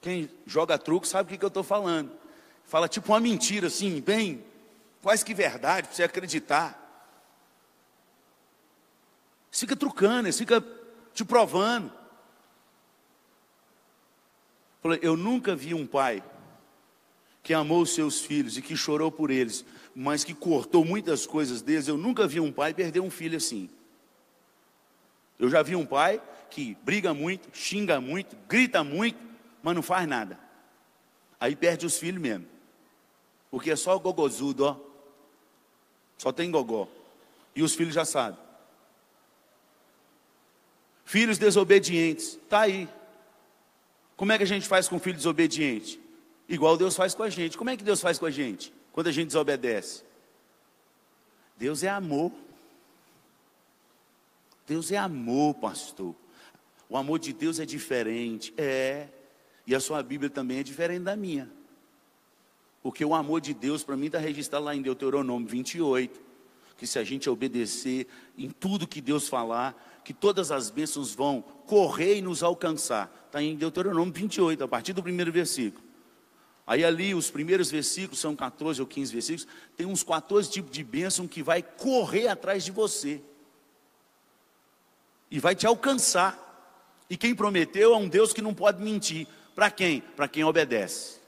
Quem joga truco sabe o que, eu estou falando. Fala tipo uma mentira assim, bem, quase que verdade, para você acreditar. fica trucando, eles ficam te provando. Eu nunca vi um pai que amou os seus filhos e que chorou por eles, mas que cortou muitas coisas deles. Eu nunca vi um pai perder um filho assim. Eu já vi um pai que briga muito, xinga muito, grita muito, mas não faz nada. Aí perde os filhos mesmo. Porque é só gogozudo, ó. Só tem gogó. E os filhos já sabem. Filhos desobedientes, tá aí. Como é que a gente faz com filho desobediente? Igual Deus faz com a gente. Como é que Deus faz com a gente? Quando a gente desobedece. Deus é amor. Deus é amor, pastor. O amor de Deus é diferente. É. E a sua Bíblia também é diferente da minha. Porque o amor de Deus, para mim, está registrado lá em Deuteronômio 28. Que se a gente obedecer em tudo que Deus falar, que todas as bênçãos vão correr e nos alcançar. Está em Deuteronômio 28, a partir do primeiro versículo. Aí ali, os primeiros versículos, são 14 ou 15 versículos, tem uns 14 tipos de bênção que vai correr atrás de você e vai te alcançar. E quem prometeu é um Deus que não pode mentir. Para quem? Para quem obedece.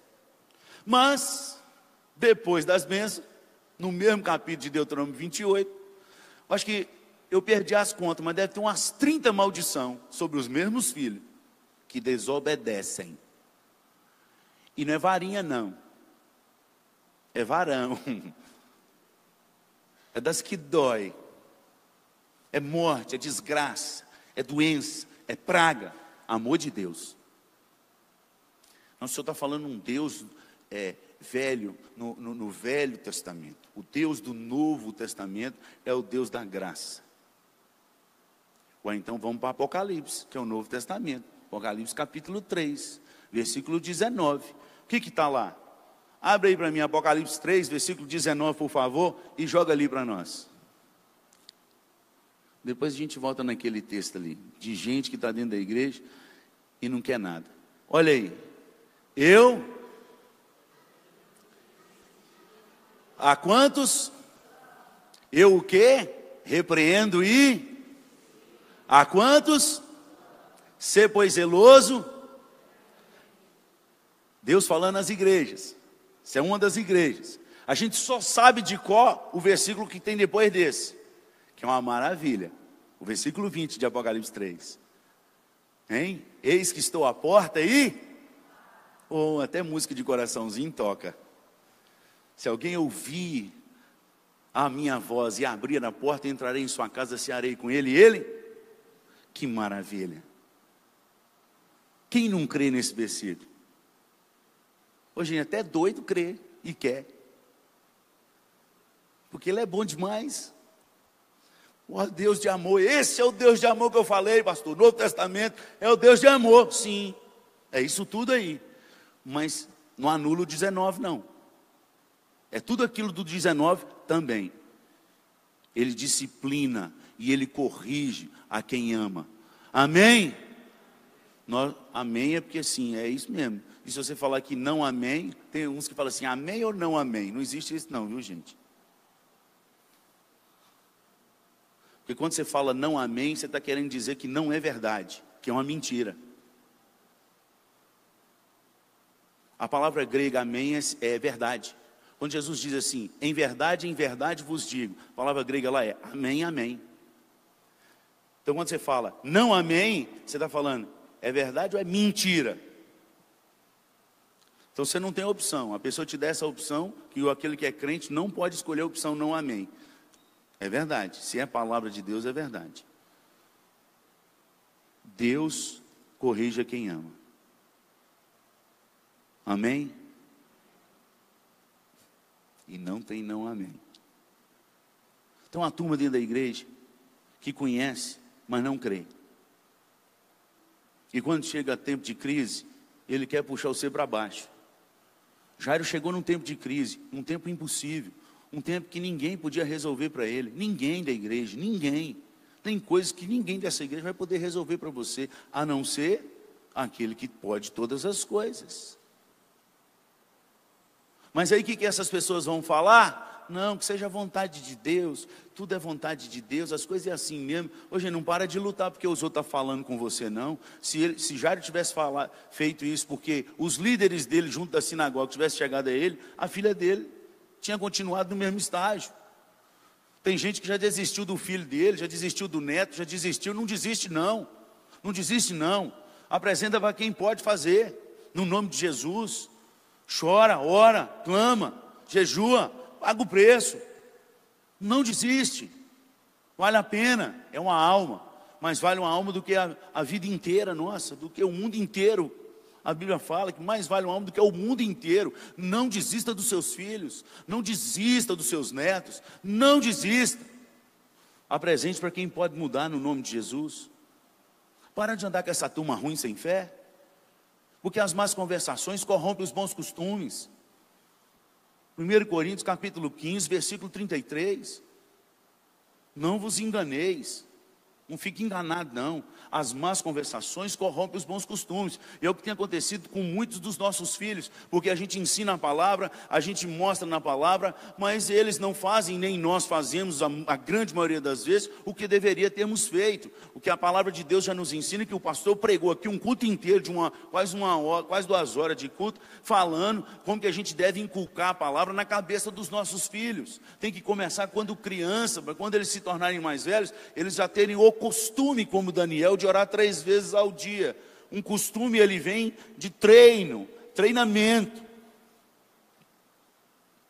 Mas, depois das bênçãos, no mesmo capítulo de Deuteronômio 28, acho que eu perdi as contas, mas deve ter umas 30 maldição sobre os mesmos filhos que desobedecem. E não é varinha, não. É varão. É das que dói é morte, é desgraça, é doença, é praga. Amor de Deus. Não, o Senhor está falando um Deus é, velho, no, no, no Velho Testamento. O Deus do Novo Testamento é o Deus da graça. Ou então vamos para Apocalipse, que é o Novo Testamento. Apocalipse capítulo 3, versículo 19. O que está lá? Abre aí para mim Apocalipse 3, versículo 19, por favor, e joga ali para nós. Depois a gente volta naquele texto ali, de gente que está dentro da igreja e não quer nada. Olha aí, eu. A quantos? Eu o que? Repreendo e. A quantos? Ser, pois, zeloso. Deus falando às igrejas. Isso é uma das igrejas. A gente só sabe de qual o versículo que tem depois desse que é uma maravilha. O versículo 20 de Apocalipse 3. Hein? Eis que estou à porta e. Ou oh, até música de coraçãozinho toca. Se alguém ouvir a minha voz e abrir a porta, entrarei em sua casa, cearei com ele e ele. Que maravilha. Quem não crê nesse versículo? Hoje até doido crê e quer. Porque ele é bom demais. O Deus de amor, esse é o Deus de amor que eu falei, pastor. Novo Testamento é o Deus de amor, sim. É isso tudo aí. Mas não anula o 19, não. É tudo aquilo do 19 também. Ele disciplina e ele corrige a quem ama. Amém? Nós, amém é porque sim, é isso mesmo. E se você falar que não amém, tem uns que falam assim, amém ou não amém? Não existe isso não, viu gente? Porque quando você fala não amém, você está querendo dizer que não é verdade, que é uma mentira. A palavra grega amém é, é verdade. Quando Jesus diz assim, em verdade, em verdade vos digo, a palavra grega lá é amém, amém. Então quando você fala não amém, você está falando é verdade ou é mentira? Então você não tem opção. A pessoa te dá essa opção que aquele que é crente não pode escolher a opção não amém. É verdade. Se é a palavra de Deus, é verdade. Deus corrige quem ama. Amém? E não tem não amém. Então a turma dentro da igreja que conhece, mas não crê. E quando chega tempo de crise, ele quer puxar você para baixo. Jairo chegou num tempo de crise, um tempo impossível. Um tempo que ninguém podia resolver para ele, ninguém da igreja, ninguém. Tem coisas que ninguém dessa igreja vai poder resolver para você, a não ser aquele que pode todas as coisas. Mas aí o que, que essas pessoas vão falar? Não, que seja vontade de Deus, tudo é vontade de Deus, as coisas é assim mesmo. Hoje não para de lutar porque os outros estão tá falando com você, não. Se, ele, se Jairo tivesse falar, feito isso porque os líderes dele, junto da sinagoga, tivessem chegado a ele, a filha dele tinha continuado no mesmo estágio. Tem gente que já desistiu do filho dele, já desistiu do neto, já desistiu. Não desiste, não. Não desiste, não. Apresenta para quem pode fazer, no nome de Jesus. Chora, ora, clama, jejua, paga o preço. Não desiste. Vale a pena, é uma alma. Mas vale uma alma do que a, a vida inteira nossa, do que o mundo inteiro a Bíblia fala que mais vale um homem do que o mundo inteiro. Não desista dos seus filhos, não desista dos seus netos, não desista. Apresente para quem pode mudar no nome de Jesus. Para de andar com essa turma ruim sem fé, porque as más conversações corrompem os bons costumes. 1 Coríntios capítulo 15, versículo 33. Não vos enganeis, não fique enganado, não as más conversações corrompem os bons costumes. E é o que tem acontecido com muitos dos nossos filhos, porque a gente ensina a palavra, a gente mostra na palavra, mas eles não fazem, nem nós fazemos, a, a grande maioria das vezes, o que deveria termos feito. O que a palavra de Deus já nos ensina, que o pastor pregou aqui um culto inteiro, de uma, quase uma hora, quase duas horas de culto, falando como que a gente deve inculcar a palavra na cabeça dos nossos filhos. Tem que começar quando criança, para quando eles se tornarem mais velhos, eles já terem o costume, como Daniel, de orar três vezes ao dia. Um costume ele vem de treino, treinamento.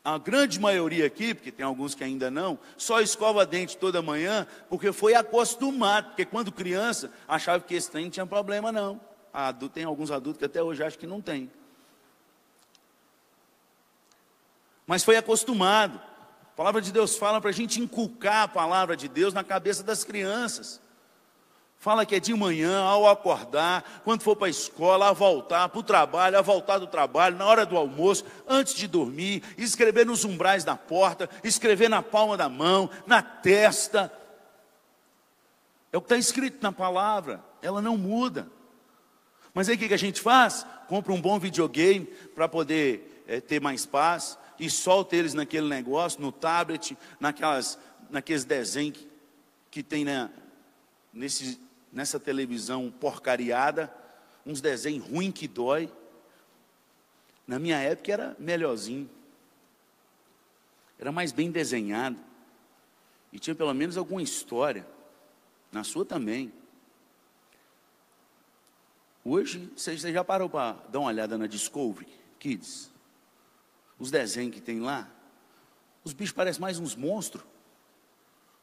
A grande maioria aqui, porque tem alguns que ainda não, só escova dente toda manhã, porque foi acostumado, porque quando criança achava que esse trem não tinha problema não. Tem alguns adultos que até hoje acham que não tem. Mas foi acostumado. A palavra de Deus fala para a gente inculcar a palavra de Deus na cabeça das crianças. Fala que é de manhã, ao acordar, quando for para a escola, a voltar, para o trabalho, a voltar do trabalho, na hora do almoço, antes de dormir, escrever nos umbrais da porta, escrever na palma da mão, na testa. É o que está escrito na palavra, ela não muda. Mas aí o que a gente faz? Compra um bom videogame para poder é, ter mais paz e solta eles naquele negócio, no tablet, naquelas, naqueles desenhos que, que tem na, nesse nessa televisão porcariada, uns desenhos ruins que dói. Na minha época era melhorzinho. Era mais bem desenhado. E tinha pelo menos alguma história. Na sua também. Hoje, você já parou para dar uma olhada na Discovery Kids? Os desenhos que tem lá? Os bichos parecem mais uns monstros.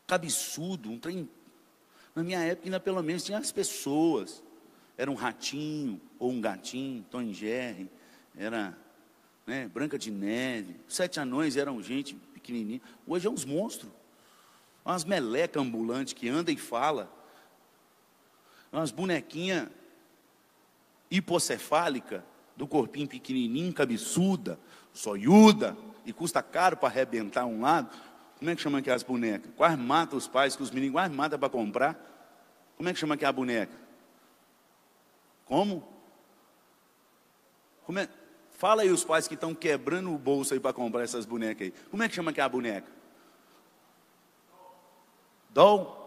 Cabeçudo, um trem na minha época, ainda pelo menos tinha as pessoas. Era um ratinho ou um gatinho, Tom Jerry, era né, Branca de Neve. Sete anões eram gente pequenininha. Hoje é uns monstros. Umas melecas ambulantes que anda e fala. Umas bonequinhas hipocefálica, do corpinho pequenininho, cabeçuda, soiuda, e custa caro para arrebentar um lado. Como é que chama aquelas bonecas? Quase mata os pais, que os meninos quase matam para comprar. Como é que chama aquela boneca? Como? Como é? Fala aí os pais que estão quebrando o bolso aí para comprar essas bonecas aí. Como é que chama aquela boneca? Doll?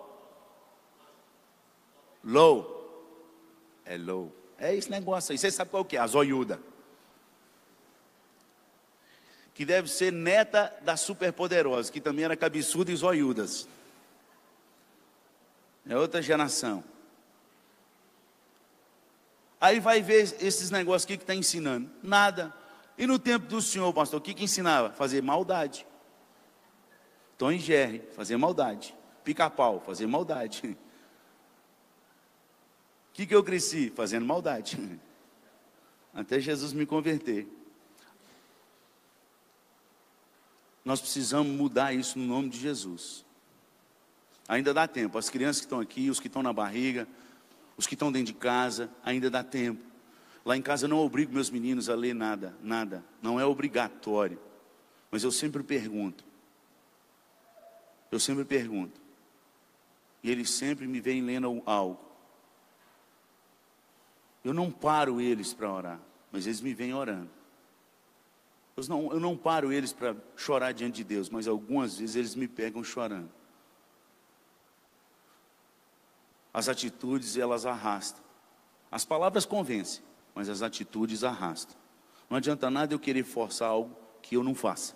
Low. É low. É esse negócio aí. Você sabe qual que é? A zoiuda que deve ser neta da superpoderosa, que também era cabeçuda e zoiudas. É outra geração. Aí vai ver esses negócios aqui que está ensinando. Nada. E no tempo do senhor, pastor, o que, que ensinava? Fazer maldade. Tom e Jerry, fazer maldade. Pica-pau, fazer maldade. O que, que eu cresci? Fazendo maldade. Até Jesus me converter. Nós precisamos mudar isso no nome de Jesus. Ainda dá tempo. As crianças que estão aqui, os que estão na barriga, os que estão dentro de casa, ainda dá tempo. Lá em casa eu não obrigo meus meninos a ler nada, nada. Não é obrigatório. Mas eu sempre pergunto. Eu sempre pergunto. E eles sempre me vêm lendo algo. Eu não paro eles para orar, mas eles me vêm orando. Eu não, eu não paro eles para chorar diante de Deus, mas algumas vezes eles me pegam chorando. As atitudes, elas arrastam. As palavras convencem, mas as atitudes arrastam. Não adianta nada eu querer forçar algo que eu não faça.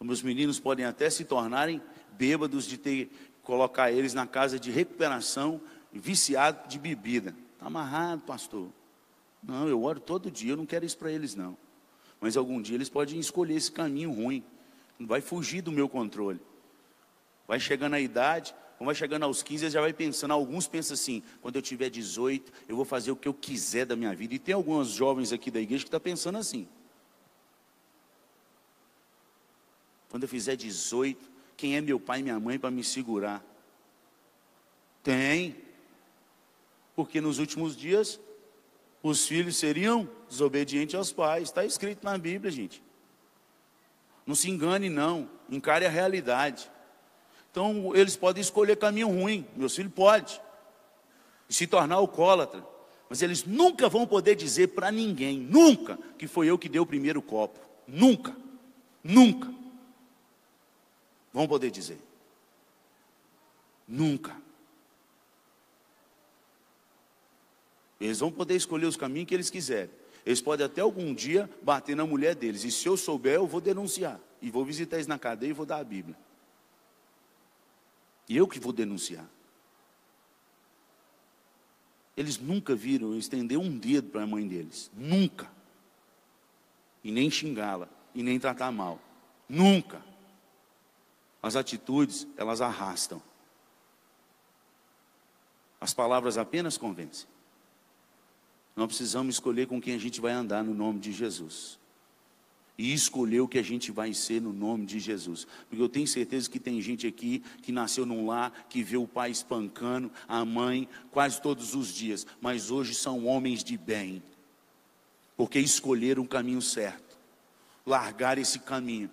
Os meus meninos podem até se tornarem bêbados de ter colocar eles na casa de recuperação, viciado de bebida. Está amarrado, pastor. Não, eu oro todo dia, eu não quero isso para eles, não. Mas algum dia eles podem escolher esse caminho ruim. Vai fugir do meu controle. Vai chegando a idade, quando vai chegando aos 15, já vai pensando. Alguns pensam assim: quando eu tiver 18, eu vou fazer o que eu quiser da minha vida. E tem alguns jovens aqui da igreja que estão tá pensando assim. Quando eu fizer 18, quem é meu pai e minha mãe para me segurar? Tem. Porque nos últimos dias os filhos seriam desobedientes aos pais. Está escrito na Bíblia, gente. Não se engane, não. Encare a realidade. Então, eles podem escolher caminho ruim. Meus filhos podem. E se tornar alcoólatra. Mas eles nunca vão poder dizer para ninguém, nunca, que foi eu que dei o primeiro copo. Nunca. Nunca. Vão poder dizer. Nunca. Eles vão poder escolher os caminhos que eles quiserem. Eles podem até algum dia bater na mulher deles. E se eu souber, eu vou denunciar. E vou visitar eles na cadeia e vou dar a Bíblia. E eu que vou denunciar. Eles nunca viram eu estender um dedo para a mãe deles. Nunca. E nem xingá-la. E nem tratar mal. Nunca. As atitudes, elas arrastam. As palavras apenas convencem. Nós precisamos escolher com quem a gente vai andar no nome de Jesus. E escolher o que a gente vai ser no nome de Jesus. Porque eu tenho certeza que tem gente aqui que nasceu num lar, que vê o pai espancando, a mãe, quase todos os dias. Mas hoje são homens de bem. Porque escolheram o caminho certo. Largar esse caminho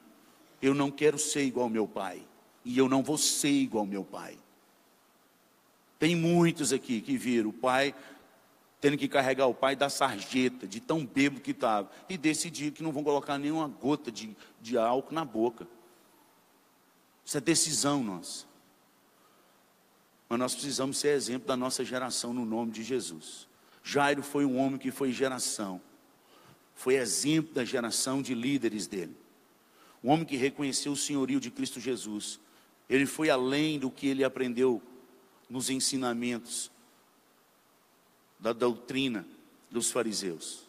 eu não quero ser igual meu pai. E eu não vou ser igual meu pai. Tem muitos aqui que viram o pai tendo que carregar o pai da sarjeta, de tão bêbado que estava, e decidiram que não vão colocar nenhuma gota de, de álcool na boca. Isso é decisão nossa. Mas nós precisamos ser exemplo da nossa geração no nome de Jesus. Jairo foi um homem que foi geração, foi exemplo da geração de líderes dele um homem que reconheceu o senhorio de Cristo Jesus. Ele foi além do que ele aprendeu nos ensinamentos da doutrina dos fariseus.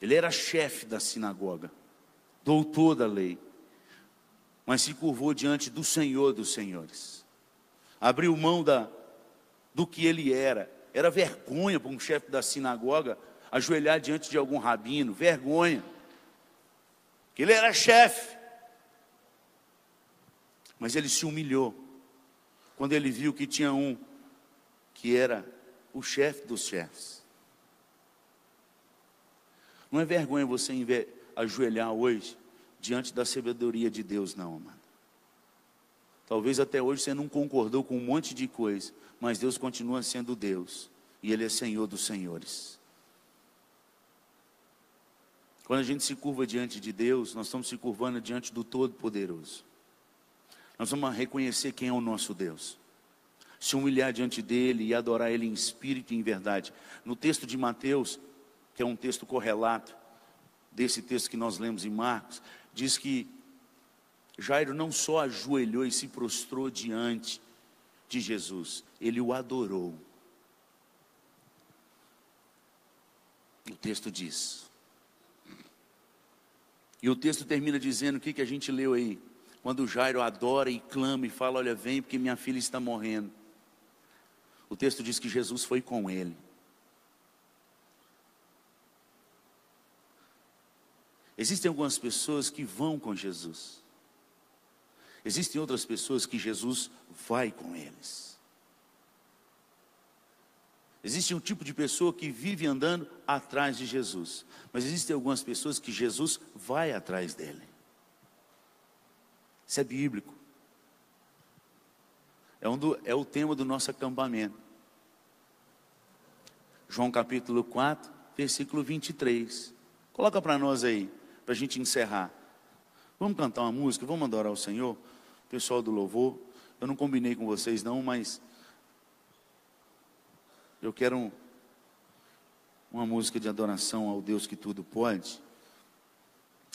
Ele era chefe da sinagoga, doutor da lei, mas se curvou diante do Senhor dos senhores. Abriu mão da, do que ele era. Era vergonha para um chefe da sinagoga ajoelhar diante de algum rabino, vergonha que ele era chefe. Mas ele se humilhou quando ele viu que tinha um que era o chefe dos chefes. Não é vergonha você ajoelhar hoje diante da sabedoria de Deus, não, amado. Talvez até hoje você não concordou com um monte de coisa, mas Deus continua sendo Deus e Ele é Senhor dos senhores. Quando a gente se curva diante de Deus, nós estamos se curvando diante do Todo-Poderoso. Nós vamos reconhecer quem é o nosso Deus. Se humilhar diante dele e adorar ele em espírito e em verdade. No texto de Mateus, que é um texto correlato desse texto que nós lemos em Marcos, diz que Jairo não só ajoelhou e se prostrou diante de Jesus, ele o adorou. O texto diz: e o texto termina dizendo o que, que a gente leu aí. Quando Jairo adora e clama e fala: Olha, vem porque minha filha está morrendo. O texto diz que Jesus foi com ele. Existem algumas pessoas que vão com Jesus. Existem outras pessoas que Jesus vai com eles. Existe um tipo de pessoa que vive andando atrás de Jesus, mas existem algumas pessoas que Jesus vai atrás dele. Isso é bíblico. É, um do, é o tema do nosso acampamento. João capítulo 4, versículo 23. Coloca para nós aí, para a gente encerrar. Vamos cantar uma música, vamos adorar o Senhor, pessoal do louvor. Eu não combinei com vocês não, mas eu quero um, uma música de adoração ao Deus que tudo pode.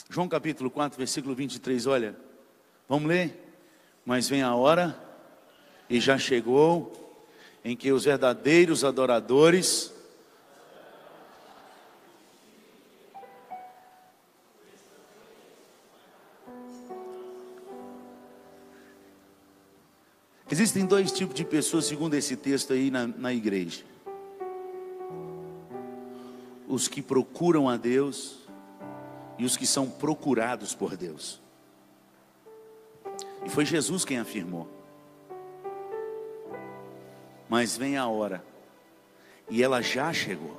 João capítulo 4, versículo 23, olha, vamos ler? Mas vem a hora, e já chegou, em que os verdadeiros adoradores Existem dois tipos de pessoas, segundo esse texto aí na, na igreja: os que procuram a Deus e os que são procurados por Deus. E foi Jesus quem afirmou. Mas vem a hora, e ela já chegou.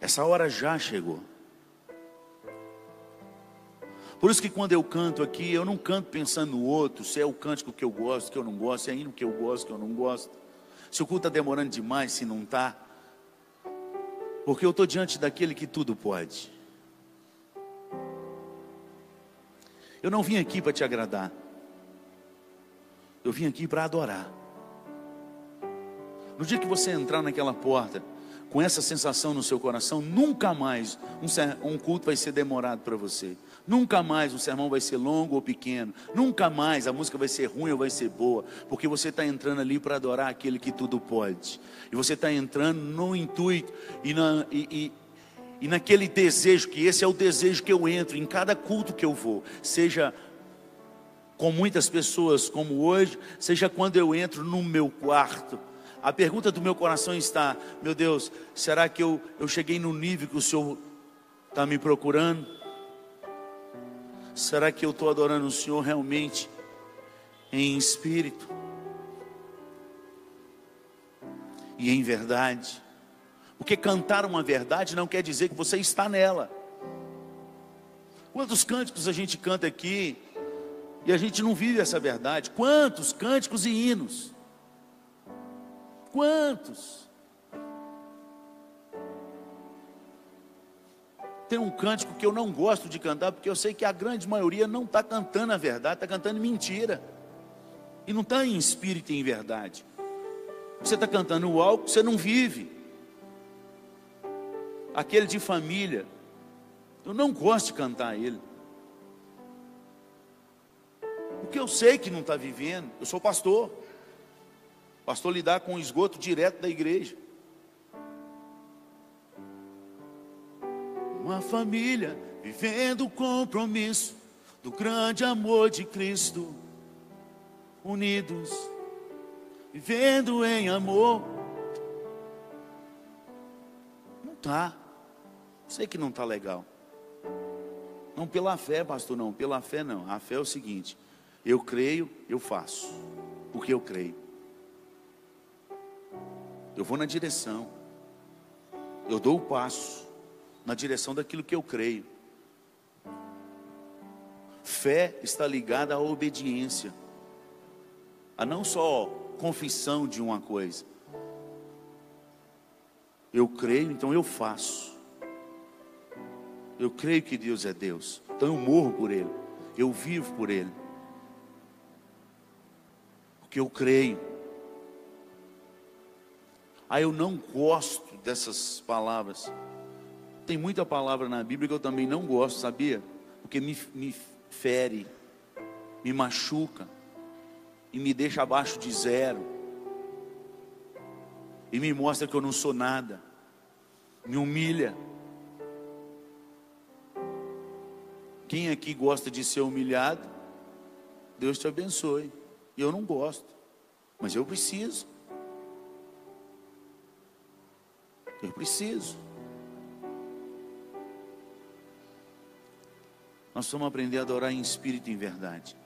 Essa hora já chegou. Por isso que quando eu canto aqui, eu não canto pensando no outro, se é o cântico que eu gosto, que eu não gosto, se é hino que eu gosto, que eu não gosto. Se o culto está demorando demais, se não está. Porque eu estou diante daquele que tudo pode. Eu não vim aqui para te agradar. Eu vim aqui para adorar. No dia que você entrar naquela porta, com essa sensação no seu coração, nunca mais um, um culto vai ser demorado para você. Nunca mais um sermão vai ser longo ou pequeno. Nunca mais a música vai ser ruim ou vai ser boa. Porque você está entrando ali para adorar aquele que tudo pode. E você está entrando no intuito e, na, e, e, e naquele desejo, que esse é o desejo que eu entro em cada culto que eu vou. Seja com muitas pessoas como hoje, seja quando eu entro no meu quarto a pergunta do meu coração está: meu Deus, será que eu, eu cheguei no nível que o Senhor está me procurando? Será que eu estou adorando o Senhor realmente em espírito e em verdade? Porque cantar uma verdade não quer dizer que você está nela. Quantos cânticos a gente canta aqui e a gente não vive essa verdade? Quantos cânticos e hinos? Quantos? Tem um cântico que eu não gosto de cantar, porque eu sei que a grande maioria não está cantando a verdade, está cantando mentira. E não está em espírito e em verdade. Você está cantando algo que você não vive. Aquele de família. Eu não gosto de cantar ele. Porque eu sei que não está vivendo. Eu sou pastor. Pastor lidar com o esgoto direto da igreja. Uma família vivendo o compromisso do grande amor de Cristo, unidos, vivendo em amor. Não tá. Sei que não tá legal. Não pela fé, pastor, não, pela fé não. A fé é o seguinte: eu creio, eu faço, porque eu creio. Eu vou na direção. Eu dou o passo na direção daquilo que eu creio. Fé está ligada à obediência, a não só confissão de uma coisa. Eu creio, então eu faço. Eu creio que Deus é Deus, então eu morro por Ele, eu vivo por Ele, porque eu creio. Ah, eu não gosto dessas palavras. Tem muita palavra na Bíblia que eu também não gosto, sabia? Porque me, me fere, me machuca e me deixa abaixo de zero. E me mostra que eu não sou nada. Me humilha. Quem aqui gosta de ser humilhado? Deus te abençoe. Eu não gosto, mas eu preciso. Eu preciso. Nós vamos aprender a adorar em espírito e em verdade.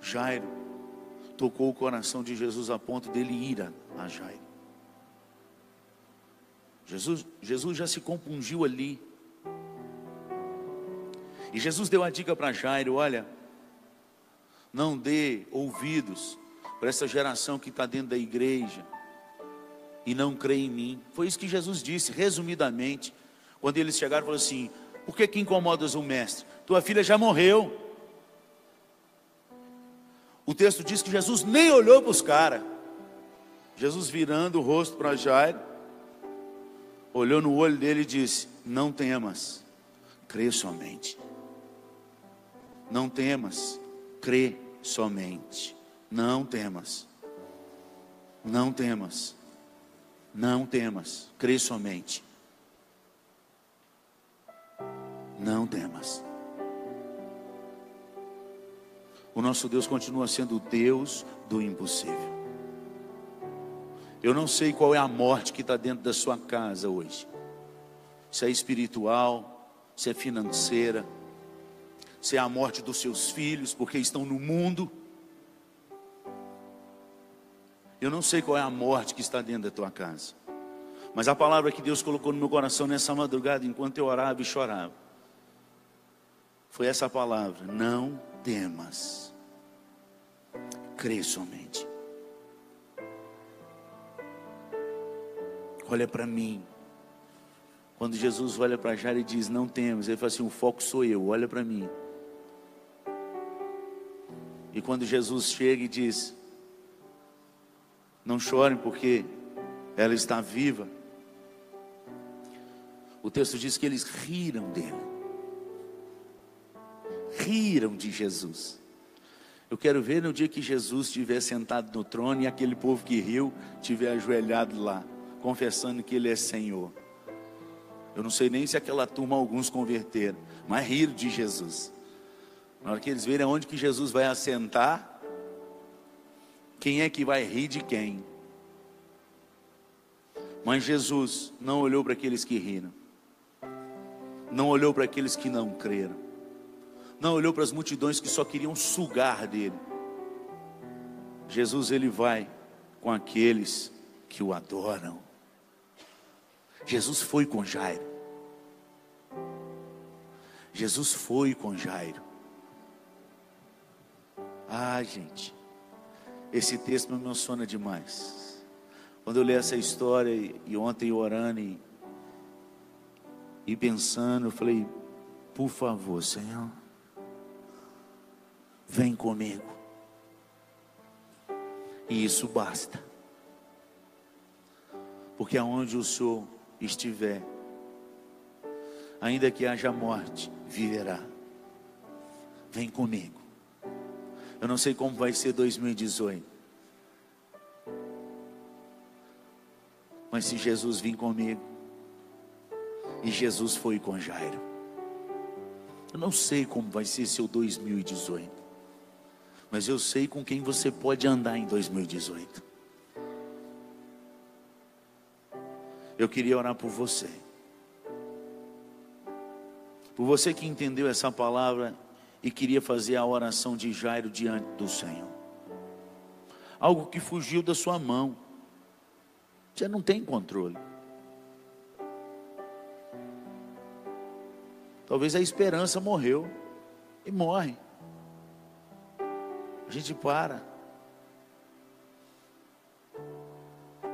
Jairo tocou o coração de Jesus a ponto dele ir a, a Jairo. Jesus, Jesus já se compungiu ali. E Jesus deu a dica para Jairo: olha, não dê ouvidos para essa geração que está dentro da igreja e não crê em mim. Foi isso que Jesus disse, resumidamente, quando eles chegaram e falaram assim: Por que, que incomodas o mestre? Tua filha já morreu. O texto diz que Jesus nem olhou para os caras. Jesus virando o rosto para Jairo, olhou no olho dele e disse: Não temas, crê somente. Não temas, crê somente. Não temas. Não temas. Não temas, crê somente. Não temas. O nosso Deus continua sendo o Deus do impossível. Eu não sei qual é a morte que está dentro da sua casa hoje. Se é espiritual, se é financeira, se é a morte dos seus filhos, porque estão no mundo. Eu não sei qual é a morte que está dentro da tua casa. Mas a palavra que Deus colocou no meu coração nessa madrugada, enquanto eu orava e chorava, foi essa palavra: Não temas, crê somente. Olha para mim. Quando Jesus olha para Jairo e diz: Não temas, ele fala assim: O foco sou eu, olha para mim. E quando Jesus chega e diz: Não chorem, porque ela está viva. O texto diz que eles riram dele riram de Jesus. Eu quero ver no dia que Jesus estiver sentado no trono e aquele povo que riu estiver ajoelhado lá, confessando que Ele é Senhor. Eu não sei nem se aquela turma alguns converteram, mas riram de Jesus. Na hora que eles verem onde que Jesus vai assentar, quem é que vai rir de quem? Mas Jesus não olhou para aqueles que riram, não olhou para aqueles que não creram não olhou para as multidões que só queriam sugar dele. Jesus ele vai com aqueles que o adoram. Jesus foi com Jairo. Jesus foi com Jairo. Ah, gente, esse texto me emociona demais. Quando eu li essa história e, ontem orando e, e pensando, eu falei, por favor, Senhor vem comigo. E isso basta. Porque aonde o Senhor estiver, ainda que haja morte, viverá. Vem comigo. Eu não sei como vai ser 2018. Mas se Jesus vir comigo, e Jesus foi com Jairo, eu não sei como vai ser seu 2018 mas eu sei com quem você pode andar em 2018. Eu queria orar por você. Por você que entendeu essa palavra e queria fazer a oração de Jairo diante do Senhor. Algo que fugiu da sua mão. Você não tem controle. Talvez a esperança morreu e morre. A gente para.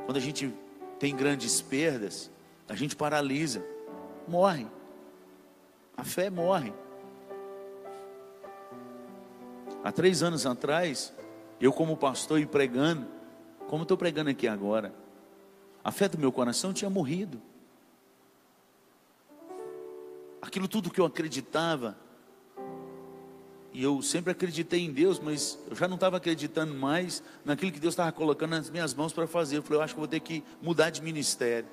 Quando a gente tem grandes perdas, a gente paralisa, morre. A fé morre. Há três anos atrás, eu como pastor e pregando, como estou pregando aqui agora, a fé do meu coração tinha morrido. Aquilo tudo que eu acreditava, e eu sempre acreditei em Deus, mas eu já não estava acreditando mais naquilo que Deus estava colocando nas minhas mãos para fazer. Eu falei, eu acho que vou ter que mudar de ministério.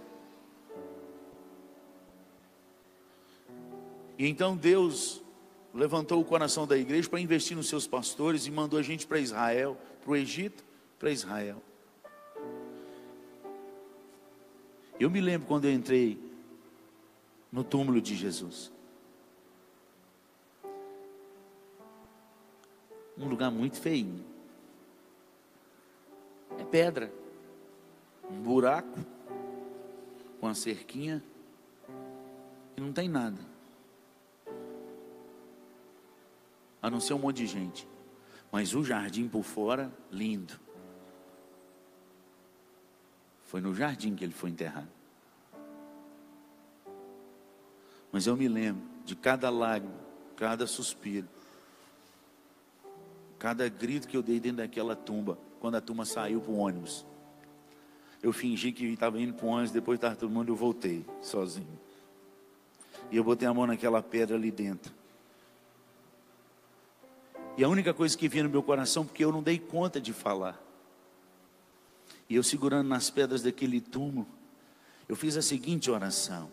E então Deus levantou o coração da igreja para investir nos seus pastores e mandou a gente para Israel, para o Egito, para Israel. Eu me lembro quando eu entrei no túmulo de Jesus. um lugar muito feinho. É pedra, um buraco, com a cerquinha, e não tem nada. A não ser um monte de gente. Mas o jardim por fora, lindo. Foi no jardim que ele foi enterrado. Mas eu me lembro de cada lágrima, cada suspiro, cada grito que eu dei dentro daquela tumba, quando a turma saiu para o ônibus. Eu fingi que estava indo para o ônibus, depois estava todo mundo, eu voltei sozinho. E eu botei a mão naquela pedra ali dentro. E a única coisa que vinha no meu coração, porque eu não dei conta de falar. E eu segurando nas pedras daquele túmulo, eu fiz a seguinte oração: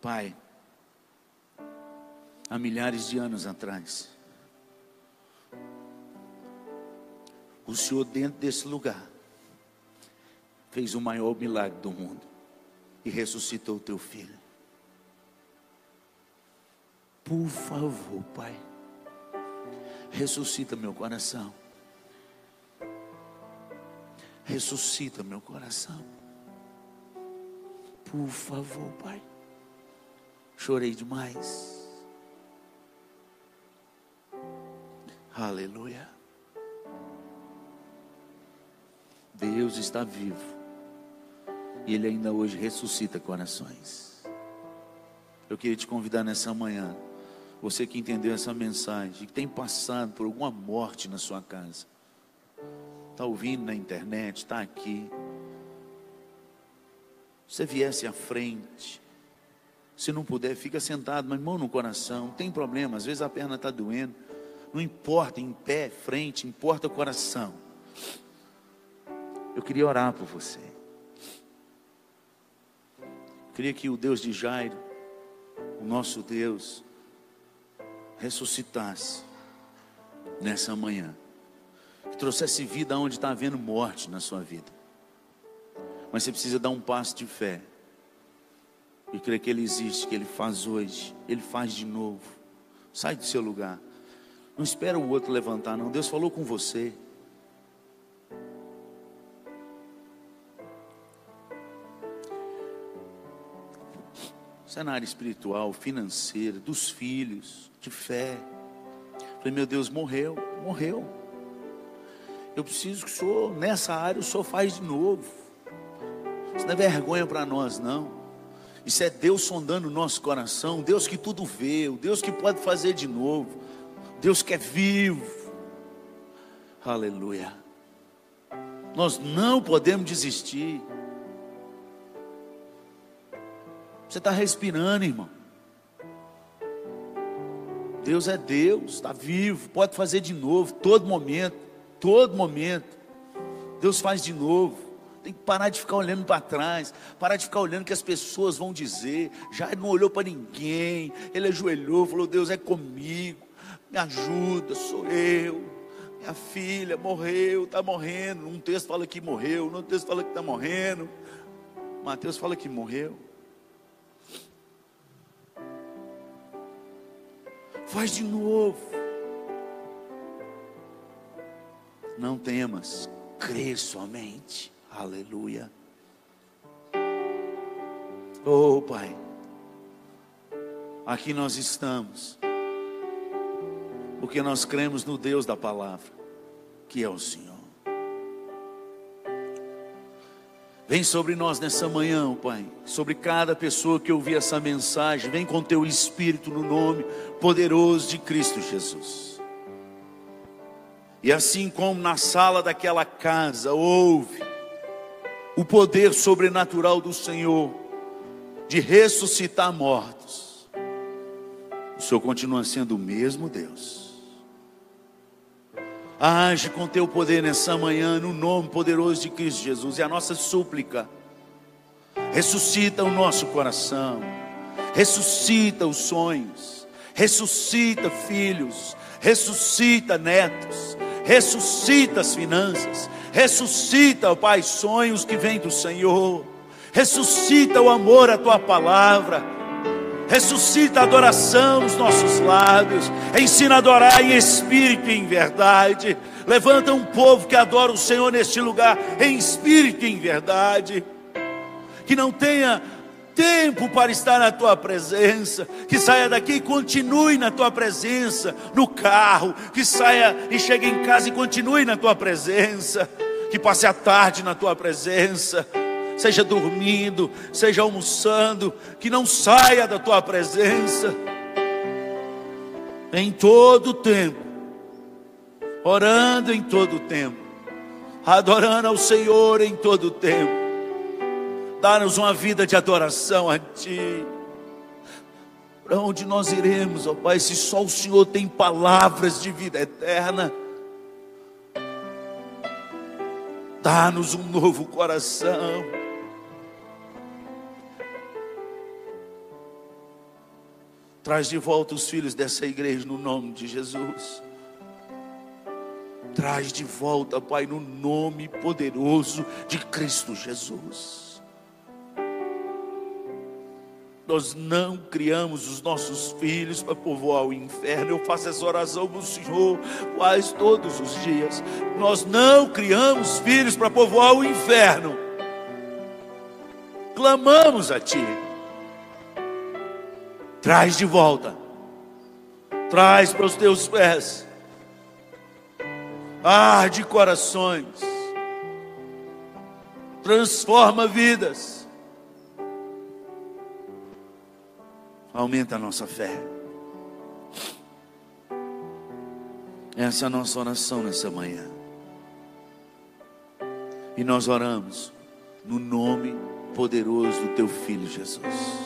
Pai, há milhares de anos atrás, o Senhor, dentro desse lugar, fez o maior milagre do mundo e ressuscitou o teu filho. Por favor, Pai, ressuscita meu coração. Ressuscita meu coração. Por favor, Pai. Chorei demais. Aleluia. Deus está vivo. E Ele ainda hoje ressuscita corações. Eu queria te convidar nessa manhã você que entendeu essa mensagem, que tem passado por alguma morte na sua casa, está ouvindo na internet, está aqui. Você viesse à frente, se não puder, fica sentado, mas mão no coração, tem problema, às vezes a perna está doendo, não importa, em pé, frente, importa o coração. Eu queria orar por você. Eu queria que o Deus de Jairo, o nosso Deus, ressuscitasse nessa manhã, que trouxesse vida onde está havendo morte na sua vida. Mas você precisa dar um passo de fé e crer que Ele existe, que Ele faz hoje, Ele faz de novo. Sai do seu lugar. Não espera o outro levantar, não. Deus falou com você. Cenário espiritual, financeiro, dos filhos, de fé. Falei, meu Deus, morreu, morreu. Eu preciso que o Senhor, nessa área, o Senhor faz de novo. Isso não é vergonha para nós, não. Isso é Deus sondando o nosso coração, Deus que tudo vê, o Deus que pode fazer de novo, Deus que é vivo. Aleluia. Nós não podemos desistir. Você está respirando, irmão. Deus é Deus, está vivo, pode fazer de novo, todo momento, todo momento. Deus faz de novo. Tem que parar de ficar olhando para trás, parar de ficar olhando o que as pessoas vão dizer. Já não olhou para ninguém, ele ajoelhou, falou: Deus é comigo, me ajuda, sou eu. Minha filha morreu, está morrendo. Um texto fala que morreu, outro texto fala que está morrendo. Mateus fala que morreu. Faz de novo. Não temas, crê somente. Aleluia. Oh, Pai. Aqui nós estamos. Porque nós cremos no Deus da palavra, que é o Senhor. Vem sobre nós nessa manhã, Pai, sobre cada pessoa que ouvir essa mensagem, vem com teu Espírito no nome poderoso de Cristo Jesus. E assim como na sala daquela casa houve o poder sobrenatural do Senhor de ressuscitar mortos, o Senhor continua sendo o mesmo Deus Age com teu poder nessa manhã, no nome poderoso de Cristo Jesus. E a nossa súplica, ressuscita o nosso coração, ressuscita os sonhos, ressuscita filhos, ressuscita netos, ressuscita as finanças, ressuscita, Pai, sonhos que vêm do Senhor, ressuscita o amor à tua palavra ressuscita a adoração nos nossos lábios, ensina a adorar em espírito e em verdade. Levanta um povo que adora o Senhor neste lugar, em espírito e em verdade, que não tenha tempo para estar na tua presença, que saia daqui e continue na tua presença, no carro, que saia e chegue em casa e continue na tua presença, que passe a tarde na tua presença, seja dormindo, seja almoçando, que não saia da tua presença, em todo o tempo, orando em todo o tempo, adorando ao Senhor em todo o tempo Dá-nos uma vida de adoração a Ti. Para onde nós iremos, ó Pai, se só o Senhor tem palavras de vida eterna? Dá-nos um novo coração. Traz de volta os filhos dessa igreja no nome de Jesus. Traz de volta, Pai, no nome poderoso de Cristo Jesus. Nós não criamos os nossos filhos para povoar o inferno. Eu faço essa oração para o Senhor quase todos os dias. Nós não criamos filhos para povoar o inferno. Clamamos a Ti. Traz de volta. Traz para os teus pés. Arde corações. Transforma vidas aumenta a nossa fé. Essa é a nossa oração nessa manhã. E nós oramos no nome poderoso do teu filho Jesus.